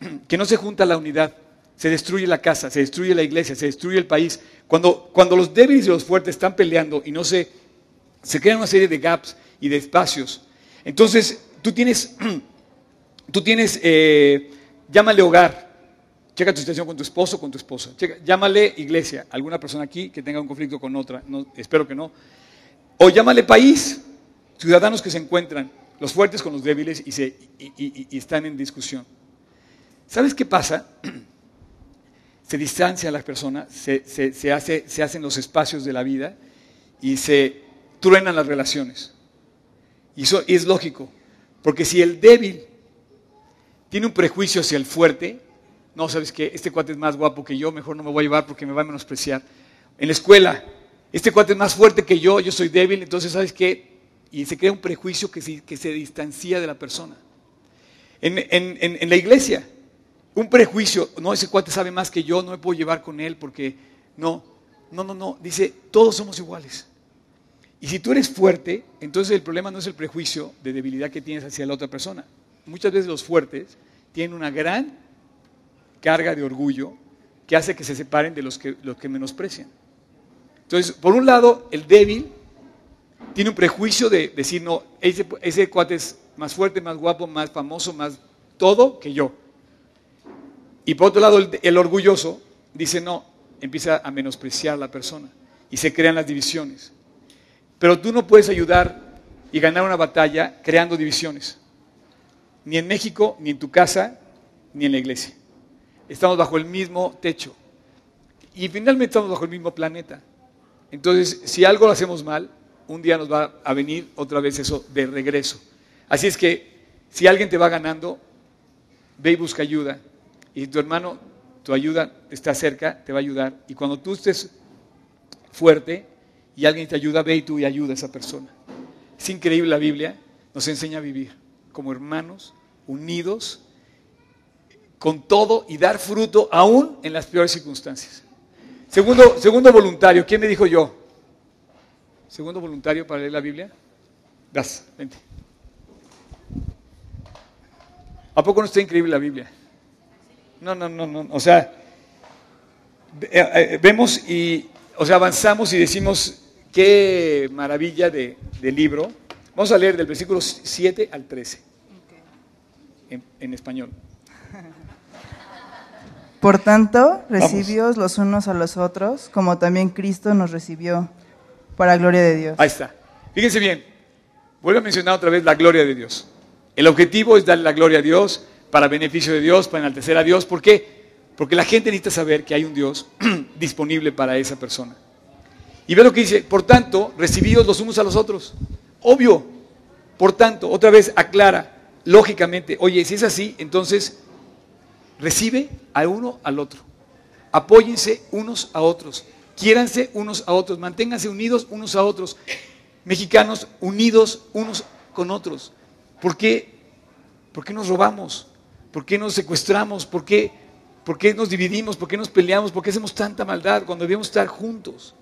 Que no se junta la unidad. Se destruye la casa, se destruye la iglesia, se destruye el país. Cuando, cuando los débiles y los fuertes están peleando y no se, se crean una serie de gaps y de espacios. Entonces, tú tienes, tú tienes, eh, llámale hogar, Checa tu situación con tu esposo, con tu esposa. Llámale iglesia, alguna persona aquí que tenga un conflicto con otra, espero que no. O llámale país, ciudadanos que se encuentran, los fuertes con los débiles y, se, y- están en discusión. ¿Sabes qué pasa? Se distancia la persona, se, se- se hace, se hacen los espacios de la vida y se truenan las relaciones. Y eso es lógico, porque si el débil tiene un prejuicio hacia el fuerte, no, ¿sabes qué? Este cuate es más guapo que yo, mejor no me voy a llevar porque me va a menospreciar. En la escuela, este cuate es más fuerte que yo, yo soy débil, entonces, ¿sabes qué? Y se crea un prejuicio que se, que se distancia de la persona. En- en la iglesia, un prejuicio, no, ese cuate sabe más que yo, no me puedo llevar con él porque no, no, no, no, dice, todos somos iguales. Y si tú eres fuerte, entonces el problema no es el prejuicio de debilidad que tienes hacia la otra persona. Muchas veces los fuertes tienen una gran carga de orgullo que hace que se separen de los que, los que menosprecian. Entonces, por un lado, el débil tiene un prejuicio de decir, no, ese, ese cuate es más fuerte, más guapo, más famoso, más todo que yo. Y por otro lado, el, el orgulloso dice, no, empieza a menospreciar a la persona y se crean las divisiones. Pero tú no puedes ayudar y ganar una batalla creando divisiones. Ni en México, ni en tu casa, ni en la iglesia. Estamos bajo el mismo techo. Y finalmente estamos bajo el mismo planeta. Entonces, si algo lo hacemos mal, un día nos va a venir otra vez eso de regreso. Así es que, si alguien te va ganando, ve y busca ayuda. Y tu hermano, tu ayuda está cerca, te va a ayudar. Y cuando tú estés fuerte y alguien te ayuda, ve y tú y ayuda a esa persona. Es increíble la Biblia, nos enseña a vivir como hermanos, unidos, con todo y dar fruto aún en las peores circunstancias. Segundo, segundo voluntario, ¿quién me dijo yo? Segundo voluntario para leer la Biblia. Das, vente. ¿A poco no está increíble la Biblia? No, no, no, no. O sea, eh, eh, vemos y, o sea, avanzamos y decimos qué maravilla de, de libro. Vamos a leer del versículo 7 al 13 en, en español. Por tanto, recibíos los unos a los otros, como también Cristo nos recibió, para gloria de Dios. Ahí está. Fíjense bien, vuelvo a mencionar otra vez la gloria de Dios. El objetivo es darle la gloria a Dios para beneficio de Dios, para enaltecer a Dios. ¿Por qué? Porque la gente necesita saber que hay un Dios disponible para esa persona. Y ve lo que dice, por tanto, recibíos los unos a los otros. Obvio. Por tanto, otra vez aclara, lógicamente, oye, si es así, entonces recibe a uno al otro. Apóyense unos a otros. Quiéranse unos a otros. Manténganse unidos unos a otros. Mexicanos unidos unos con otros. ¿Por qué? ¿Por qué nos robamos? ¿Por qué nos secuestramos? ¿Por qué, por qué nos dividimos? ¿Por qué nos peleamos? ¿Por qué hacemos tanta maldad cuando debemos estar juntos?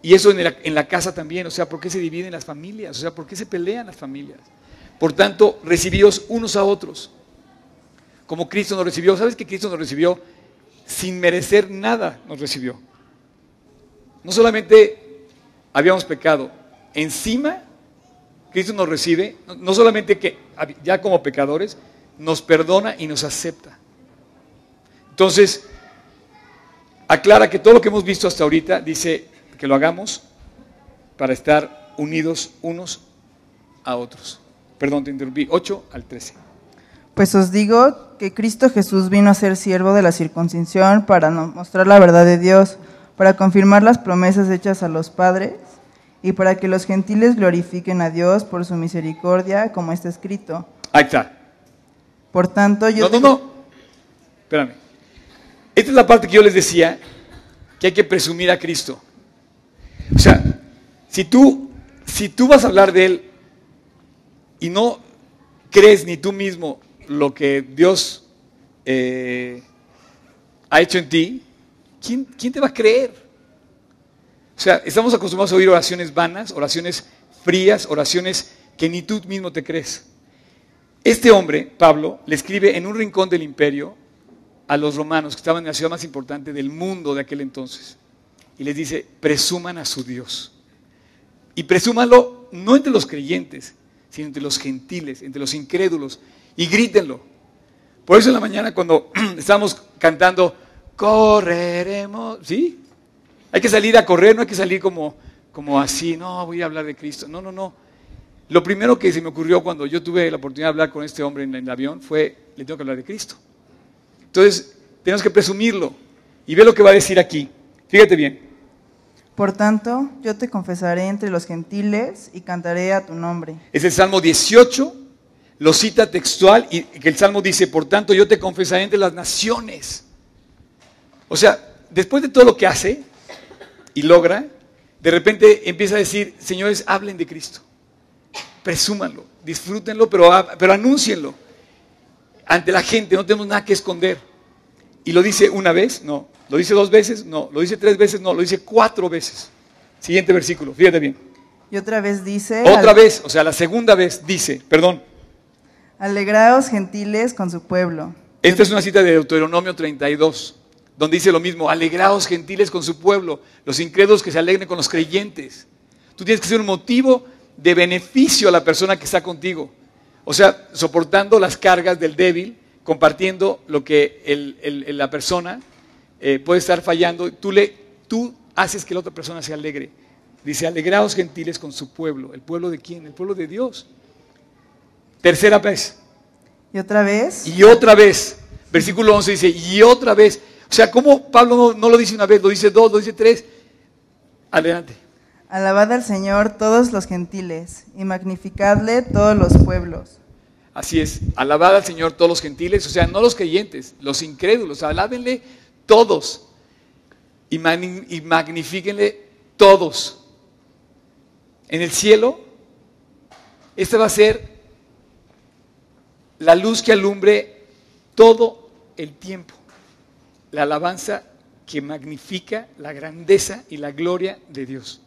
Y eso en la, casa también, o sea, ¿por qué se dividen las familias? O sea, ¿por qué se pelean las familias? Por tanto, recibíos unos a otros como Cristo nos recibió. ¿Sabes que Cristo nos recibió sin merecer nada? Nos recibió. No solamente habíamos pecado, encima Cristo nos recibe, no- solamente que ya como pecadores, nos perdona y nos acepta. Entonces, aclara que todo lo que hemos visto hasta ahorita dice que lo hagamos para estar unidos unos a otros. Perdón, te interrumpí. 8 al 13. Pues os digo que Cristo Jesús vino a ser siervo de la circuncisión para mostrar la verdad de Dios, para confirmar las promesas hechas a los padres y para que los gentiles glorifiquen a Dios por su misericordia, como está escrito. Ahí está. Por tanto, yo No, no, no. Espérame. Esta es la parte que yo les decía que hay que presumir a Cristo. O sea, si tú, si tú vas a hablar de Él y no crees ni tú mismo lo que Dios eh, ha hecho en ti, ¿quién, te va a creer? O sea, estamos acostumbrados a oír oraciones vanas, oraciones frías, oraciones que ni tú mismo te crees. Este hombre, Pablo, le escribe en un rincón del imperio a los romanos que estaban en la ciudad más importante del mundo de aquel entonces. Y les dice, presuman a su Dios. Y presúmanlo no entre los creyentes, sino entre los gentiles, entre los incrédulos. Y grítenlo. Por eso en la mañana cuando estábamos cantando, correremos, ¿sí? Hay que salir a correr, no hay que salir como, como así, no, voy a hablar de Cristo. No, no, no. Lo primero que se me ocurrió cuando yo tuve la oportunidad de hablar con este hombre en el avión fue, le tengo que hablar de Cristo. Entonces, tenemos que presumirlo. Y ve lo que va a decir aquí. Fíjate bien. Por tanto, yo te confesaré entre los gentiles y cantaré a tu nombre. Es el Salmo 18, lo cita textual y que el Salmo dice, por tanto yo te confesaré entre las naciones. O sea, después de todo lo que hace y logra, de repente empieza a decir, señores, hablen de Cristo. Presúmanlo, disfrútenlo, pero, pero anúncienlo. Ante la gente no tenemos nada que esconder. Y lo dice una vez, no. Lo dice dos veces, no. Lo dice tres veces, no. Lo dice cuatro veces. Siguiente versículo, fíjate bien. Y otra vez dice, Otra "Al- vez, o sea, la segunda vez dice, perdón, alegraos gentiles con su pueblo. esta es una cita de Deuteronomio 32, donde dice lo mismo, alegraos gentiles con su pueblo, los incrédulos que se alegren con los creyentes. Tú tienes que ser un motivo de beneficio a la persona que está contigo. O sea, soportando las cargas del débil, compartiendo lo que el- la persona eh, puede estar fallando. Tú, le, tú haces que la otra persona se alegre. Dice, alegraos gentiles con su pueblo. ¿El pueblo de quién? El pueblo de Dios. Tercera vez. Y otra vez, Y otra vez. Versículo 11 dice, y otra vez. O sea, ¿cómo Pablo no, no lo dice una vez? Lo dice dos, lo dice tres. Adelante. alabad al Señor todos los gentiles y magnificadle todos los pueblos. Así es, alabad al Señor todos los gentiles, o sea, no los creyentes, los incrédulos, alábenle todos y, magni- y magnifíquenle todos. En el cielo, esta va a ser la luz que alumbre todo el tiempo, la alabanza que magnifica la grandeza y la gloria de Dios.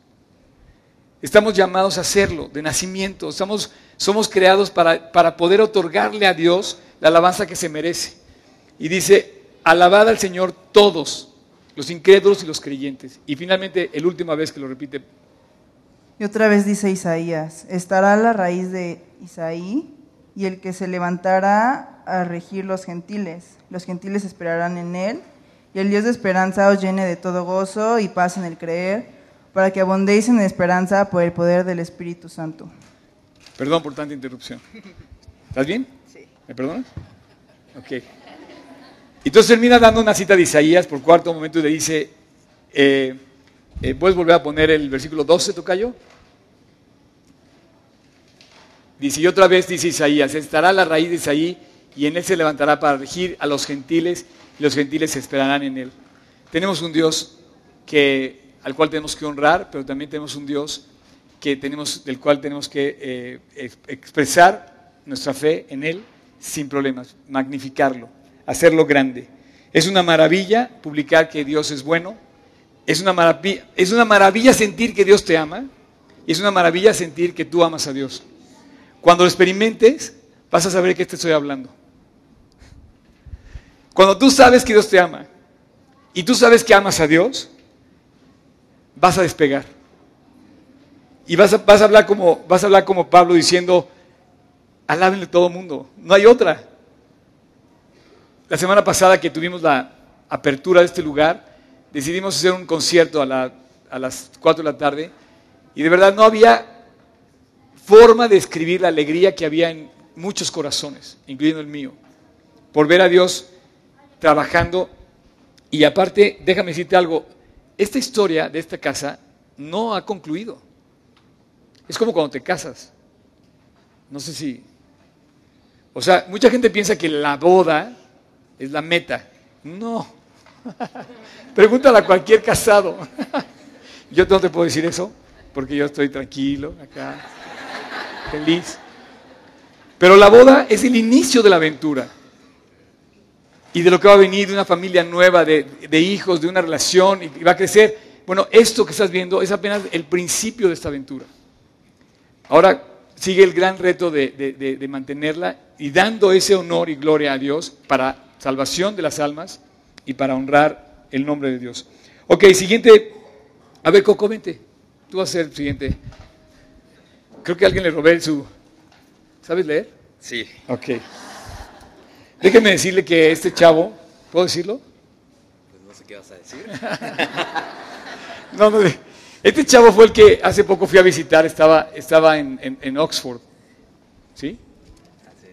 Estamos llamados a hacerlo de nacimiento. Somos creados para, para poder otorgarle a Dios la alabanza que se merece. Y dice, alabad al Señor todos, los incrédulos y los creyentes. Y finalmente, el última vez que lo repite, Y otra vez dice Isaías, estará la raíz de Isaí y el que se levantará a regir los gentiles. Los gentiles esperarán en él y el Dios de esperanza os llene de todo gozo y paz en el creer, para que abundéis en esperanza por el poder del Espíritu Santo. perdón por tanta interrupción. ¿Estás bien? Sí. ¿Me perdonas? Ok. Entonces termina dando una cita de Isaías por cuarto momento y le dice, eh, eh, ¿puedes volver a poner el versículo 12, Tocayo? Dice, y otra vez dice Isaías, estará la raíz de Isaí y en él se levantará para regir a los gentiles y los gentiles esperarán en él. Tenemos un Dios al cual tenemos que honrar, pero también tenemos un Dios del cual tenemos que eh, ex- expresar nuestra fe en él sin problemas, magnificarlo, hacerlo grande. Es una maravilla publicar que Dios es bueno, es una maravilla, es una maravilla sentir que Dios te ama y es una maravilla sentir que tú amas a Dios. Cuando lo experimentes, vas a saber de qué te estoy hablando. Cuando tú sabes que Dios te ama y tú sabes que amas a Dios, vas a despegar. Y vas a, hablar, como, Pablo diciendo, alábenle todo el mundo, no hay otra. La semana pasada que tuvimos la apertura de este lugar, decidimos hacer un concierto a, a las 4 de la tarde y de verdad no había forma de escribir la alegría que había en muchos corazones, incluyendo el mío, por ver a Dios trabajando. Y aparte, déjame decirte algo, esta historia de esta casa no ha concluido. Es como cuando te casas. No sé si... O sea, mucha gente piensa que la boda es la meta. No. Pregúntale a cualquier casado. Yo no te puedo decir eso, porque yo estoy tranquilo acá, feliz. Pero la boda es el inicio de la aventura. Y de lo que va a venir, de una familia nueva, de, hijos, de una relación, y va a crecer. Bueno, esto que estás viendo es apenas el principio de esta aventura. Ahora sigue el gran reto de, de mantenerla y dando ese honor y gloria a Dios para salvación de las almas y para honrar el nombre de Dios. Ok, siguiente a ver, Coco, vente. Tú vas a ser el siguiente. Creo que alguien le robé su... ¿Sabes leer? Sí. Ok. Déjeme decirle que este chavo, ¿puedo decirlo? Pues no sé qué vas a decir. no, no, este chavo fue el que hace poco fui a visitar, estaba, estaba en, en, Oxford. ¿Sí? Así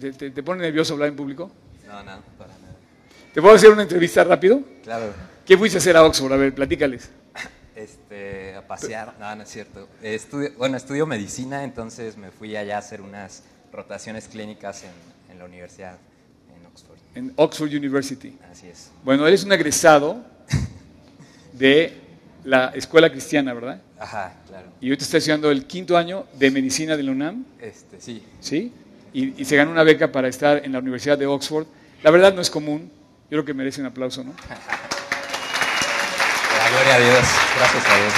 es. ¿Te, ¿Te, pone nervioso hablar en público? No, no, para nada. ¿Te puedo hacer una entrevista rápido? Claro. ¿Qué fuiste a hacer a Oxford? A ver, platícales. Este, a pasear, no, no es cierto. Estudio, bueno, estudio medicina, entonces me fui allá a hacer unas rotaciones clínicas en, la universidad, en Oxford. En Oxford University. Así es. Bueno, eres un egresado de la escuela cristiana, ¿verdad? Ajá, claro. Y hoy te estás estudiando el quinto año de medicina de la UNAM. Este, sí. ¿Sí? Y, y se ganó una beca para estar en la Universidad de Oxford. La verdad no es común. Yo creo que merece un aplauso, ¿no? gloria a Dios, gracias a Dios.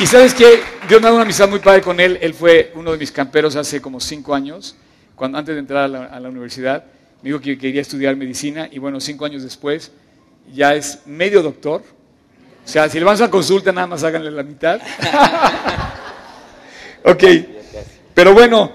Y, sabes que Dios me ha una amistad muy padre con él. Él fue uno de mis camperos hace como cinco años, cuando, antes de entrar a la, universidad. Me dijo que quería estudiar medicina y bueno, cinco años después ya es medio doctor. O sea, si le van a consulta, nada más háganle la mitad. ok. Pero bueno,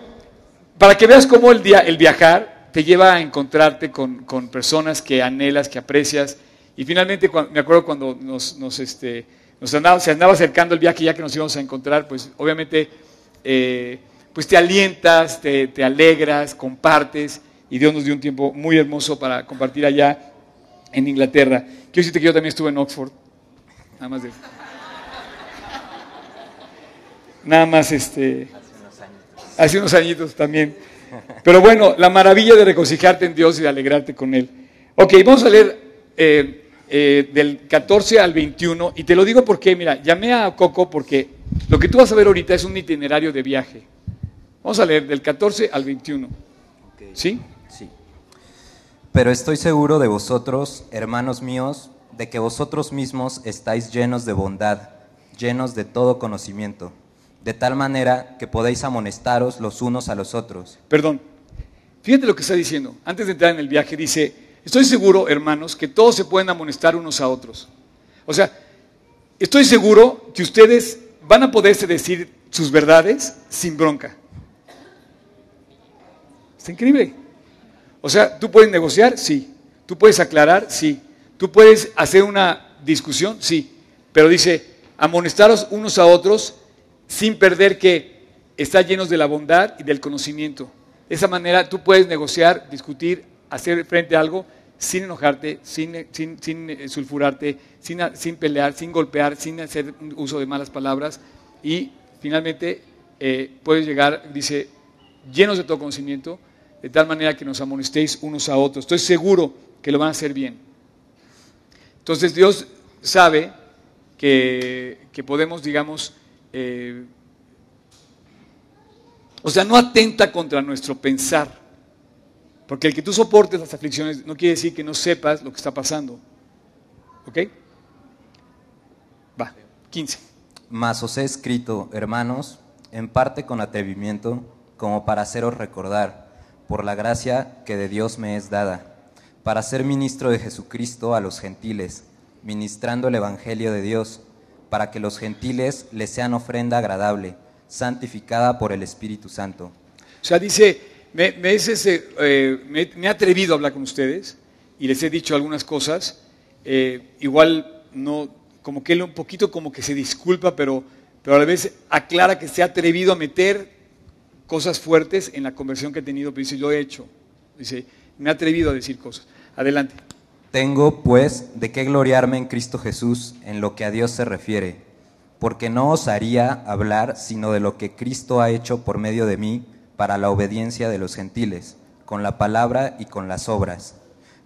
para que veas cómo el, día, el viajar te lleva a encontrarte con, con personas que anhelas, que aprecias y finalmente, me acuerdo cuando nos, este, se andaba acercando el viaje ya que nos íbamos a encontrar, pues obviamente eh, pues te alientas, te, te, alegras, compartes, y Dios nos dio un tiempo muy hermoso para compartir allá en Inglaterra. Quiero decirte que yo también estuve en Oxford, nada más de... Nada más este... Hace unos añitos. Hace unos añitos también. Pero bueno, la maravilla de regocijarte en Dios y de alegrarte con Él. Ok, vamos a leer... Eh, eh, del 14 al 21, y te lo digo porque, mira, llamé a Coco porque lo que tú vas a ver ahorita es un itinerario de viaje. Vamos a leer del 14 al 21. ¿Sí? Sí. Pero estoy seguro de vosotros, hermanos míos, de que vosotros mismos estáis llenos de bondad, llenos de todo conocimiento, de tal manera que podéis amonestaros los unos a los otros. Perdón, fíjate lo que está diciendo. Antes de entrar en el viaje dice, Estoy seguro, hermanos, que todos se pueden amonestar unos a otros. O sea, estoy seguro que ustedes van a poderse decir sus verdades sin bronca. Está increíble. O sea, tú puedes negociar, sí. Tú puedes aclarar, sí. Tú puedes hacer una discusión, sí. Pero dice, amonestaros unos a otros sin perder que está llenos de la bondad y del conocimiento. De esa manera tú puedes negociar, discutir, hacer frente a algo sin enojarte, sin, sin, eh, sulfurarte, sin, sin, pelear, sin golpear, sin hacer uso de malas palabras. Y finalmente eh, puedes llegar, dice, llenos de todo conocimiento, de tal manera que nos amonestéis unos a otros. Estoy seguro que lo van a hacer bien. Entonces Dios sabe que, podemos, digamos, eh, o sea, no atenta contra nuestro pensar porque el que tú soportes las aflicciones no quiere decir que no sepas lo que está pasando. ¿Ok? Va, 15. Mas os he escrito, hermanos, en parte con atrevimiento, como para haceros recordar, por la gracia que de Dios me es dada, para ser ministro de Jesucristo a los gentiles, ministrando el Evangelio de Dios, para que los gentiles les sean ofrenda agradable, santificada por el Espíritu Santo. O sea, dice, me, eh, me, he atrevido a hablar con ustedes y les he dicho algunas cosas. Eh, igual no, como que él un poquito como que se disculpa, pero, pero a la vez aclara que se ha atrevido a meter cosas fuertes en la conversión que ha tenido, pero dice, yo he hecho, dice, me ha atrevido a decir cosas. Adelante. Tengo, pues, de qué gloriarme en Cristo Jesús en lo que a Dios se refiere, porque no osaría hablar sino de lo que Cristo ha hecho por medio de mí para la obediencia de los gentiles, con la palabra y con las obras,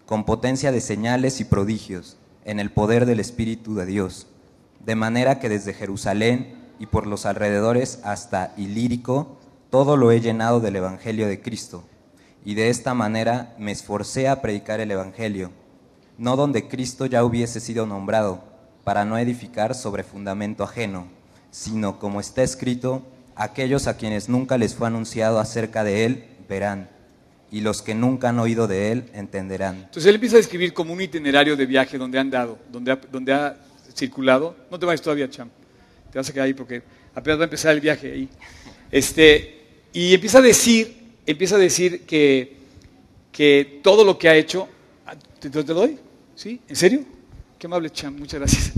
con potencia de señales y prodigios, en el poder del Espíritu de Dios, de manera que desde Jerusalén y por los alrededores hasta Ilírico, todo lo he llenado del Evangelio de Cristo, y de esta manera me esforcé a predicar el Evangelio, no donde Cristo ya hubiese sido nombrado, para no edificar sobre fundamento ajeno, sino como está escrito, aquellos a quienes nunca les fue anunciado acerca de Él verán, y los que nunca han oído de Él entenderán. Entonces él empieza a describir como un itinerario de viaje donde han dado, donde ha, donde ha circulado. No te vayas todavía, Cham. Te vas a quedar ahí porque apenas va a empezar el viaje ahí. Este, y empieza a decir, empieza a decir que, que todo lo que ha hecho, ¿te, te te doy? ¿Sí? ¿En serio? Qué amable, Cham, muchas gracias.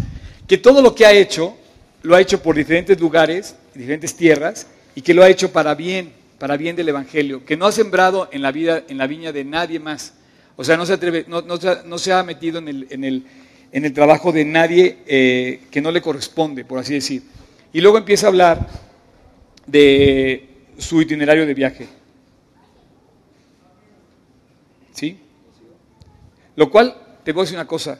Que todo lo que ha hecho, lo ha hecho por diferentes lugares, diferentes tierras, y que lo ha hecho para bien, para bien del Evangelio, que no ha sembrado en la, vida, en la viña de nadie más. O sea, no se, atreve, no, no no se ha metido en el, en el, en el trabajo de nadie eh, que no le corresponde, por así decir. Y luego empieza a hablar de su itinerario de viaje. ¿Sí? Lo cual, te voy a decir una cosa,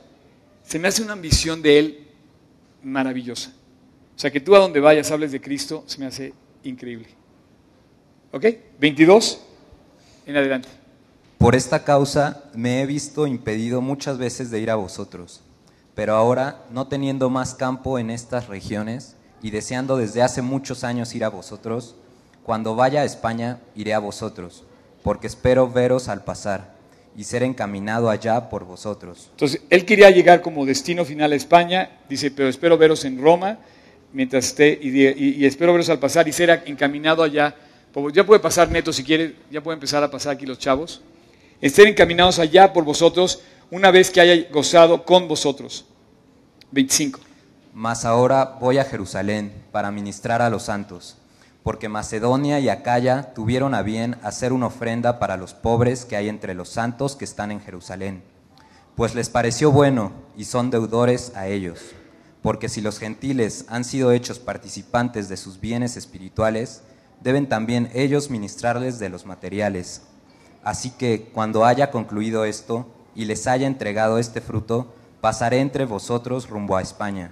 se me hace una ambición de él maravillosa. O sea, que tú a donde vayas hables de Cristo, se me hace increíble. ¿Ok? 22 en adelante. Por esta causa me he visto impedido muchas veces de ir a vosotros, pero ahora, no teniendo más campo en estas regiones y deseando desde hace muchos años ir a vosotros, cuando vaya a España iré a vosotros, porque espero veros al pasar y ser encaminado allá por vosotros. Entonces, él quería llegar como destino final a España, dice, pero espero veros en Roma mientras esté, y, espero veros al pasar y ser encaminado allá. Pues Ya puede pasar Neto si quiere, ya puede empezar a pasar aquí los chavos. Estén encaminados allá por vosotros una vez que haya gozado con vosotros. 25. Mas ahora voy a Jerusalén para ministrar a los santos, porque Macedonia y Acaya tuvieron a bien hacer una ofrenda para los pobres que hay entre los santos que están en Jerusalén, pues les pareció bueno y son deudores a ellos, porque si los gentiles han sido hechos participantes de sus bienes espirituales, deben también ellos ministrarles de los materiales. Así que cuando haya concluido esto y les haya entregado este fruto, pasaré entre vosotros rumbo a España.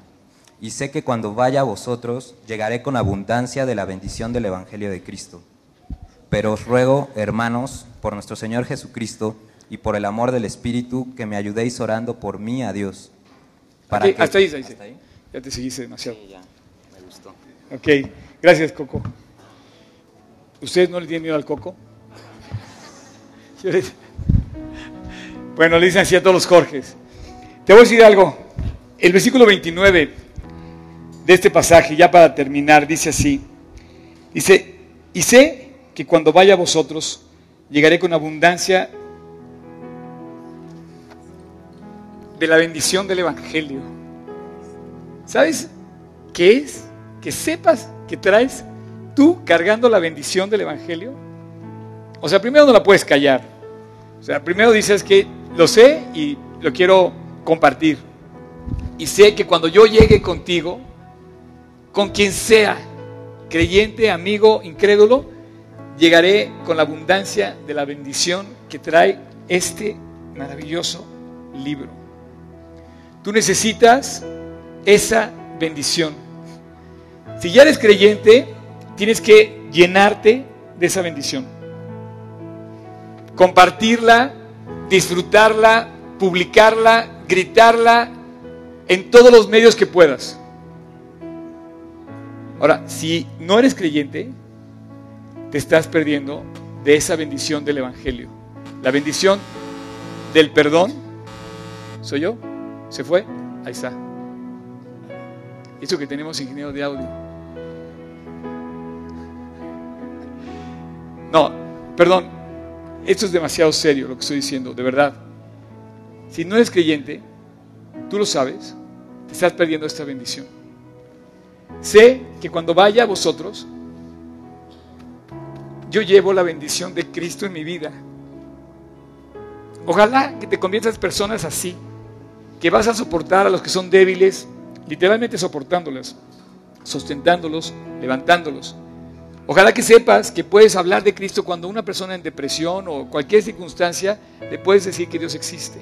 Y sé que cuando vaya a vosotros, llegaré con abundancia de la bendición del Evangelio de Cristo. Pero os ruego, hermanos, por nuestro Señor Jesucristo y por el amor del Espíritu, que me ayudéis orando por mí a Dios. Hasta ahí, ahí, ¿Hasta ahí? Ya te seguiste demasiado. Sí, ya, me gustó. Ok, gracias Coco. ¿Ustedes no le tienen miedo al Coco? Bueno, le dicen así a todos los Jorges. Te voy a decir algo. El versículo 29 de este pasaje, ya para terminar, dice así. Dice, y sé que cuando vaya a vosotros, llegaré con abundancia de la bendición del Evangelio. ¿Sabes qué es? Que sepas que traes tú cargando la bendición del Evangelio. O sea, primero no la puedes callar. O sea, primero dices que lo sé y lo quiero compartir. Y sé que cuando yo llegue contigo, con quien sea, creyente, amigo, incrédulo, llegaré con la abundancia de la bendición que trae este maravilloso libro. Tú necesitas esa bendición. Si ya eres creyente, tienes que llenarte de esa bendición. Compartirla, disfrutarla, publicarla, gritarla en todos los medios que puedas. Ahora, si no eres creyente, te estás perdiendo de esa bendición del Evangelio. La bendición del perdón. ¿Soy yo? ¿Se fue? Ahí está. Eso que tenemos ingeniero de audio. No, perdón. Esto es demasiado serio lo que estoy diciendo, de verdad. Si no eres creyente, tú lo sabes, te estás perdiendo esta bendición. sé que cuando vaya a vosotros, yo llevo la bendición de Cristo en mi vida. Ojalá que te conviertas personas así, que vas a soportar a los que son débiles, literalmente soportándolos, sustentándolos, levantándolos. Ojalá que sepas que puedes hablar de Cristo cuando una persona en depresión o cualquier circunstancia le puedes decir que Dios existe.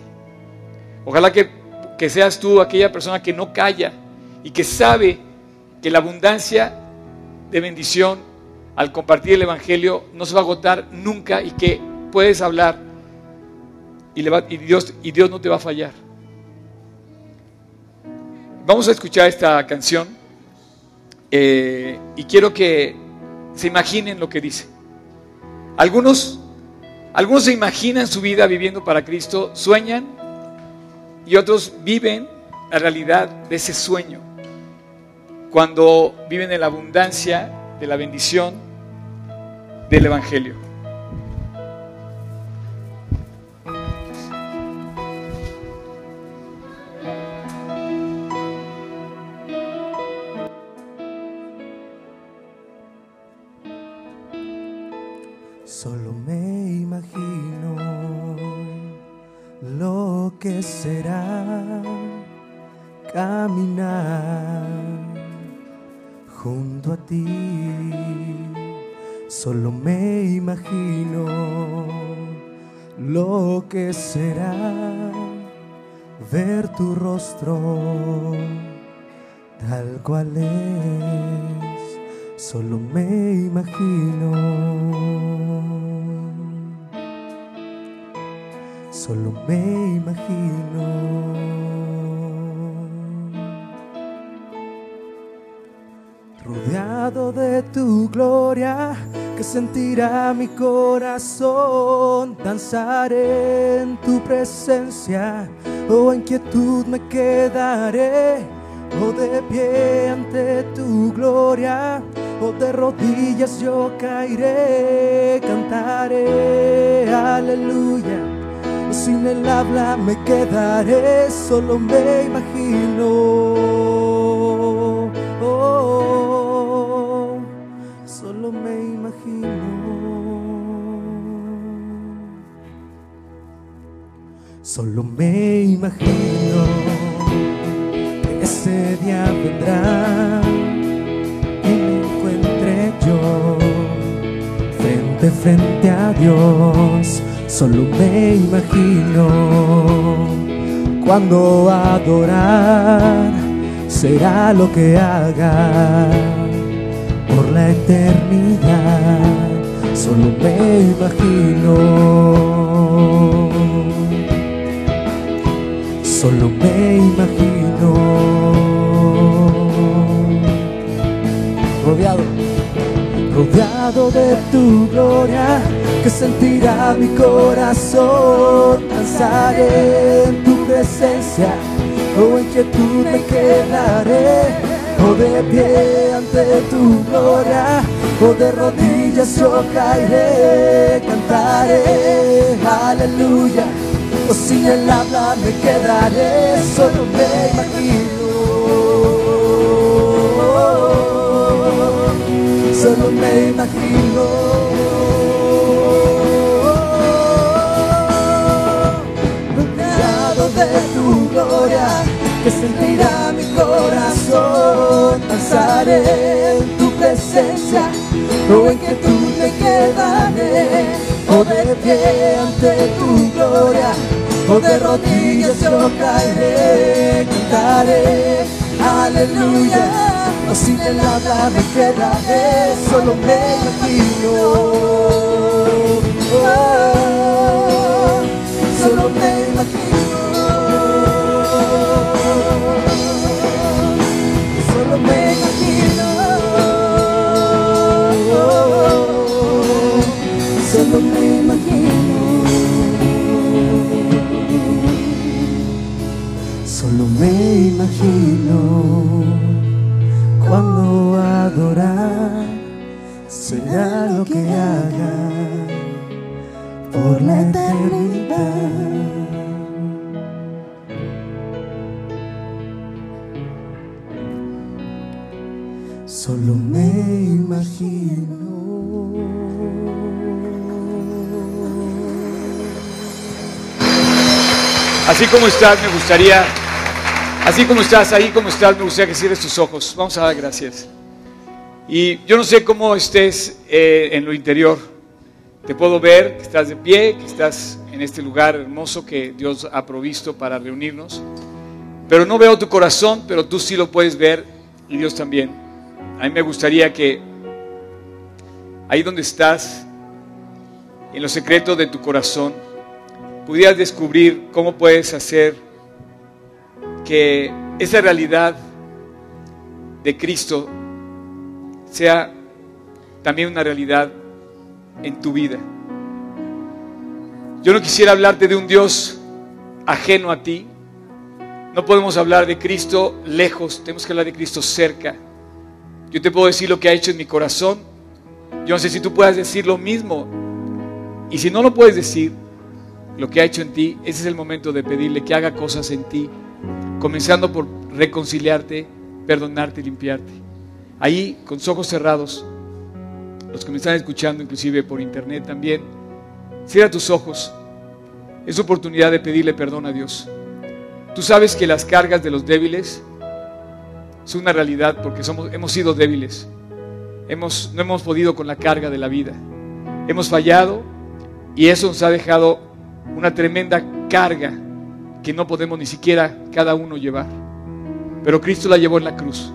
Ojalá que, que seas tú aquella persona que no calla y que sabe que la abundancia de bendición al compartir el Evangelio no se va a agotar nunca y que puedes hablar y, Dios, y Dios no te va a fallar. Vamos a escuchar esta canción eh, y quiero que se imaginen lo que dice. Algunos, algunos se imaginan su vida viviendo para Cristo, sueñan y otros viven la realidad de ese sueño. Cuando viven en la abundancia de la bendición del Evangelio. Gloria, o de rodillas yo caeré, cantaré, aleluya. Sin el habla me quedaré, solo me imagino. Solo me imagino que ese día vendrá frente a Dios. Solo me imagino cuando adorar será lo que haga por la eternidad. Solo me imagino solo me imagino rodeado, rodeado de tu gloria, que sentirá mi corazón, danzaré en tu presencia, o en quietud me quedaré, o de pie ante tu gloria, o de rodillas yo caeré, cantaré, aleluya sin el habla me quedaré, solo me imagino. Me imagino. De tu gloria, que sentirá mi corazón, danzaré en tu presencia, o en que tú me quedaré, o de pie ante tu gloria o de rodillas yo caeré, cantaré, aleluya, sin el habla me quedaré, solo me imagino, solo me imagino, solo me imagino, solo me imagino. Solo me imagino que haga por la eternidad. Solo me imagino. Así como estás, me gustaría, así como estás, ahí como estás, me gustaría que cierres tus ojos. Vamos a dar gracias. Y yo no sé cómo estés eh, en lo interior. Te puedo ver que estás de pie, que estás en este lugar hermoso que Dios ha provisto para reunirnos. Pero no veo tu corazón, pero tú sí lo puedes ver y Dios también. A mí me gustaría que ahí donde estás, en los secretos de tu corazón, pudieras descubrir cómo puedes hacer que esa realidad de Cristo sea también una realidad en tu vida. Yo no quisiera hablarte de un Dios ajeno a ti. No podemos hablar de Cristo lejos, tenemos que hablar de Cristo cerca. Yo te puedo decir lo que ha hecho en mi corazón. Yo no sé si tú puedas decir lo mismo. Y si no lo puedes decir, lo que ha hecho en ti, ese es el momento de pedirle que haga cosas en ti, comenzando por reconciliarte, perdonarte y limpiarte. Ahí, con los ojos cerrados, los que me están escuchando, inclusive por internet también, cierra tus ojos. Es oportunidad de pedirle perdón a Dios. Tú sabes que las cargas de los débiles son una realidad porque somos, hemos sido débiles. Hemos, no hemos podido con la carga de la vida. Hemos fallado y eso nos ha dejado una tremenda carga que no podemos ni siquiera cada uno llevar. Pero Cristo la llevó en la cruz.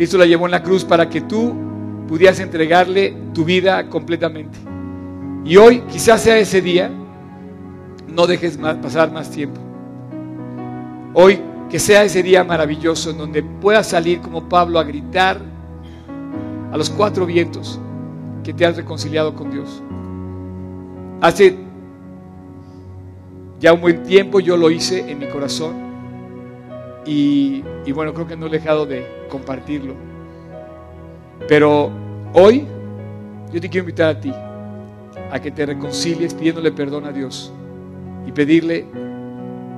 Cristo la llevó en la cruz para que tú pudieras entregarle tu vida completamente. Y hoy quizás sea ese día, no dejes pasar más tiempo. Hoy que sea ese día maravilloso en donde puedas salir como Pablo a gritar a los cuatro vientos que te has reconciliado con Dios. Hace ya un buen tiempo yo lo hice en mi corazón y, y bueno, creo que no he dejado de compartirlo. Pero hoy yo te quiero invitar a ti a que te reconcilies pidiéndole perdón a Dios y pedirle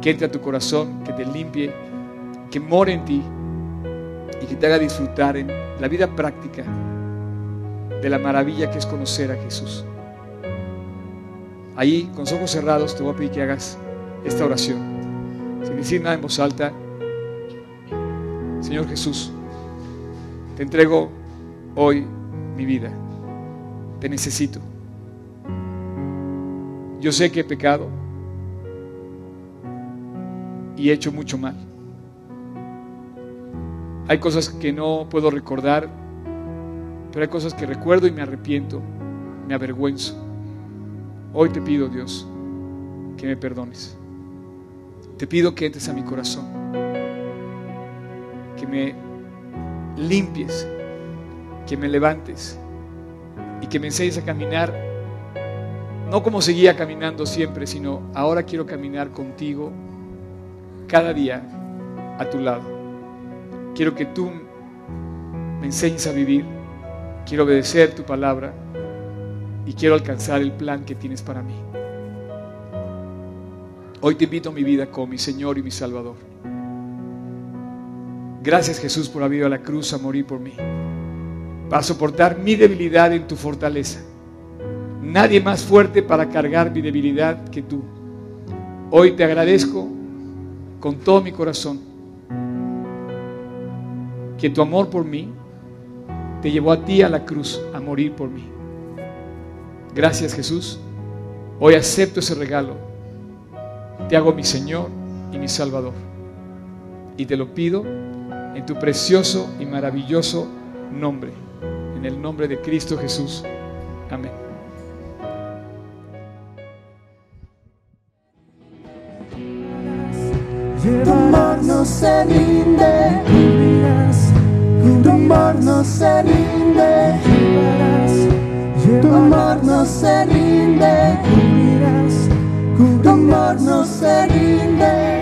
que entre a tu corazón, que te limpie, que more en ti y que te haga disfrutar en la vida práctica de la maravilla que es conocer a Jesús. Ahí, con los ojos cerrados, te voy a pedir que hagas esta oración, sin decir nada en voz alta. Señor Jesús, te entrego hoy mi vida. Te necesito. Yo sé que he pecado y he hecho mucho mal. Hay cosas que no puedo recordar, pero hay cosas que recuerdo y me arrepiento, me avergüenzo. Hoy te pido, Dios, que me perdones. Te pido que entres a mi corazón, que me limpies, que me levantes y que me enseñes a caminar, no como seguía caminando siempre, sino ahora quiero caminar contigo cada día a tu lado. Quiero que tú me enseñes a vivir, quiero obedecer tu palabra y quiero alcanzar el plan que tienes para mí. Hoy te invito a mi vida como mi Señor y mi Salvador. Gracias Jesús por haber ido a la cruz a morir por mí, para soportar mi debilidad en tu fortaleza. Nadie más fuerte para cargar mi debilidad que tú. Hoy te agradezco con todo mi corazón que tu amor por mí te llevó a ti a la cruz a morir por mí. Gracias Jesús. Hoy acepto ese regalo. Te hago mi Señor y mi Salvador. Y te lo pido en tu precioso y maravilloso nombre. En el nombre de Cristo Jesús. Amén. Tu no se rinde, tu amor no se rinde, tu amor no se rinde, tu amor no se rinde.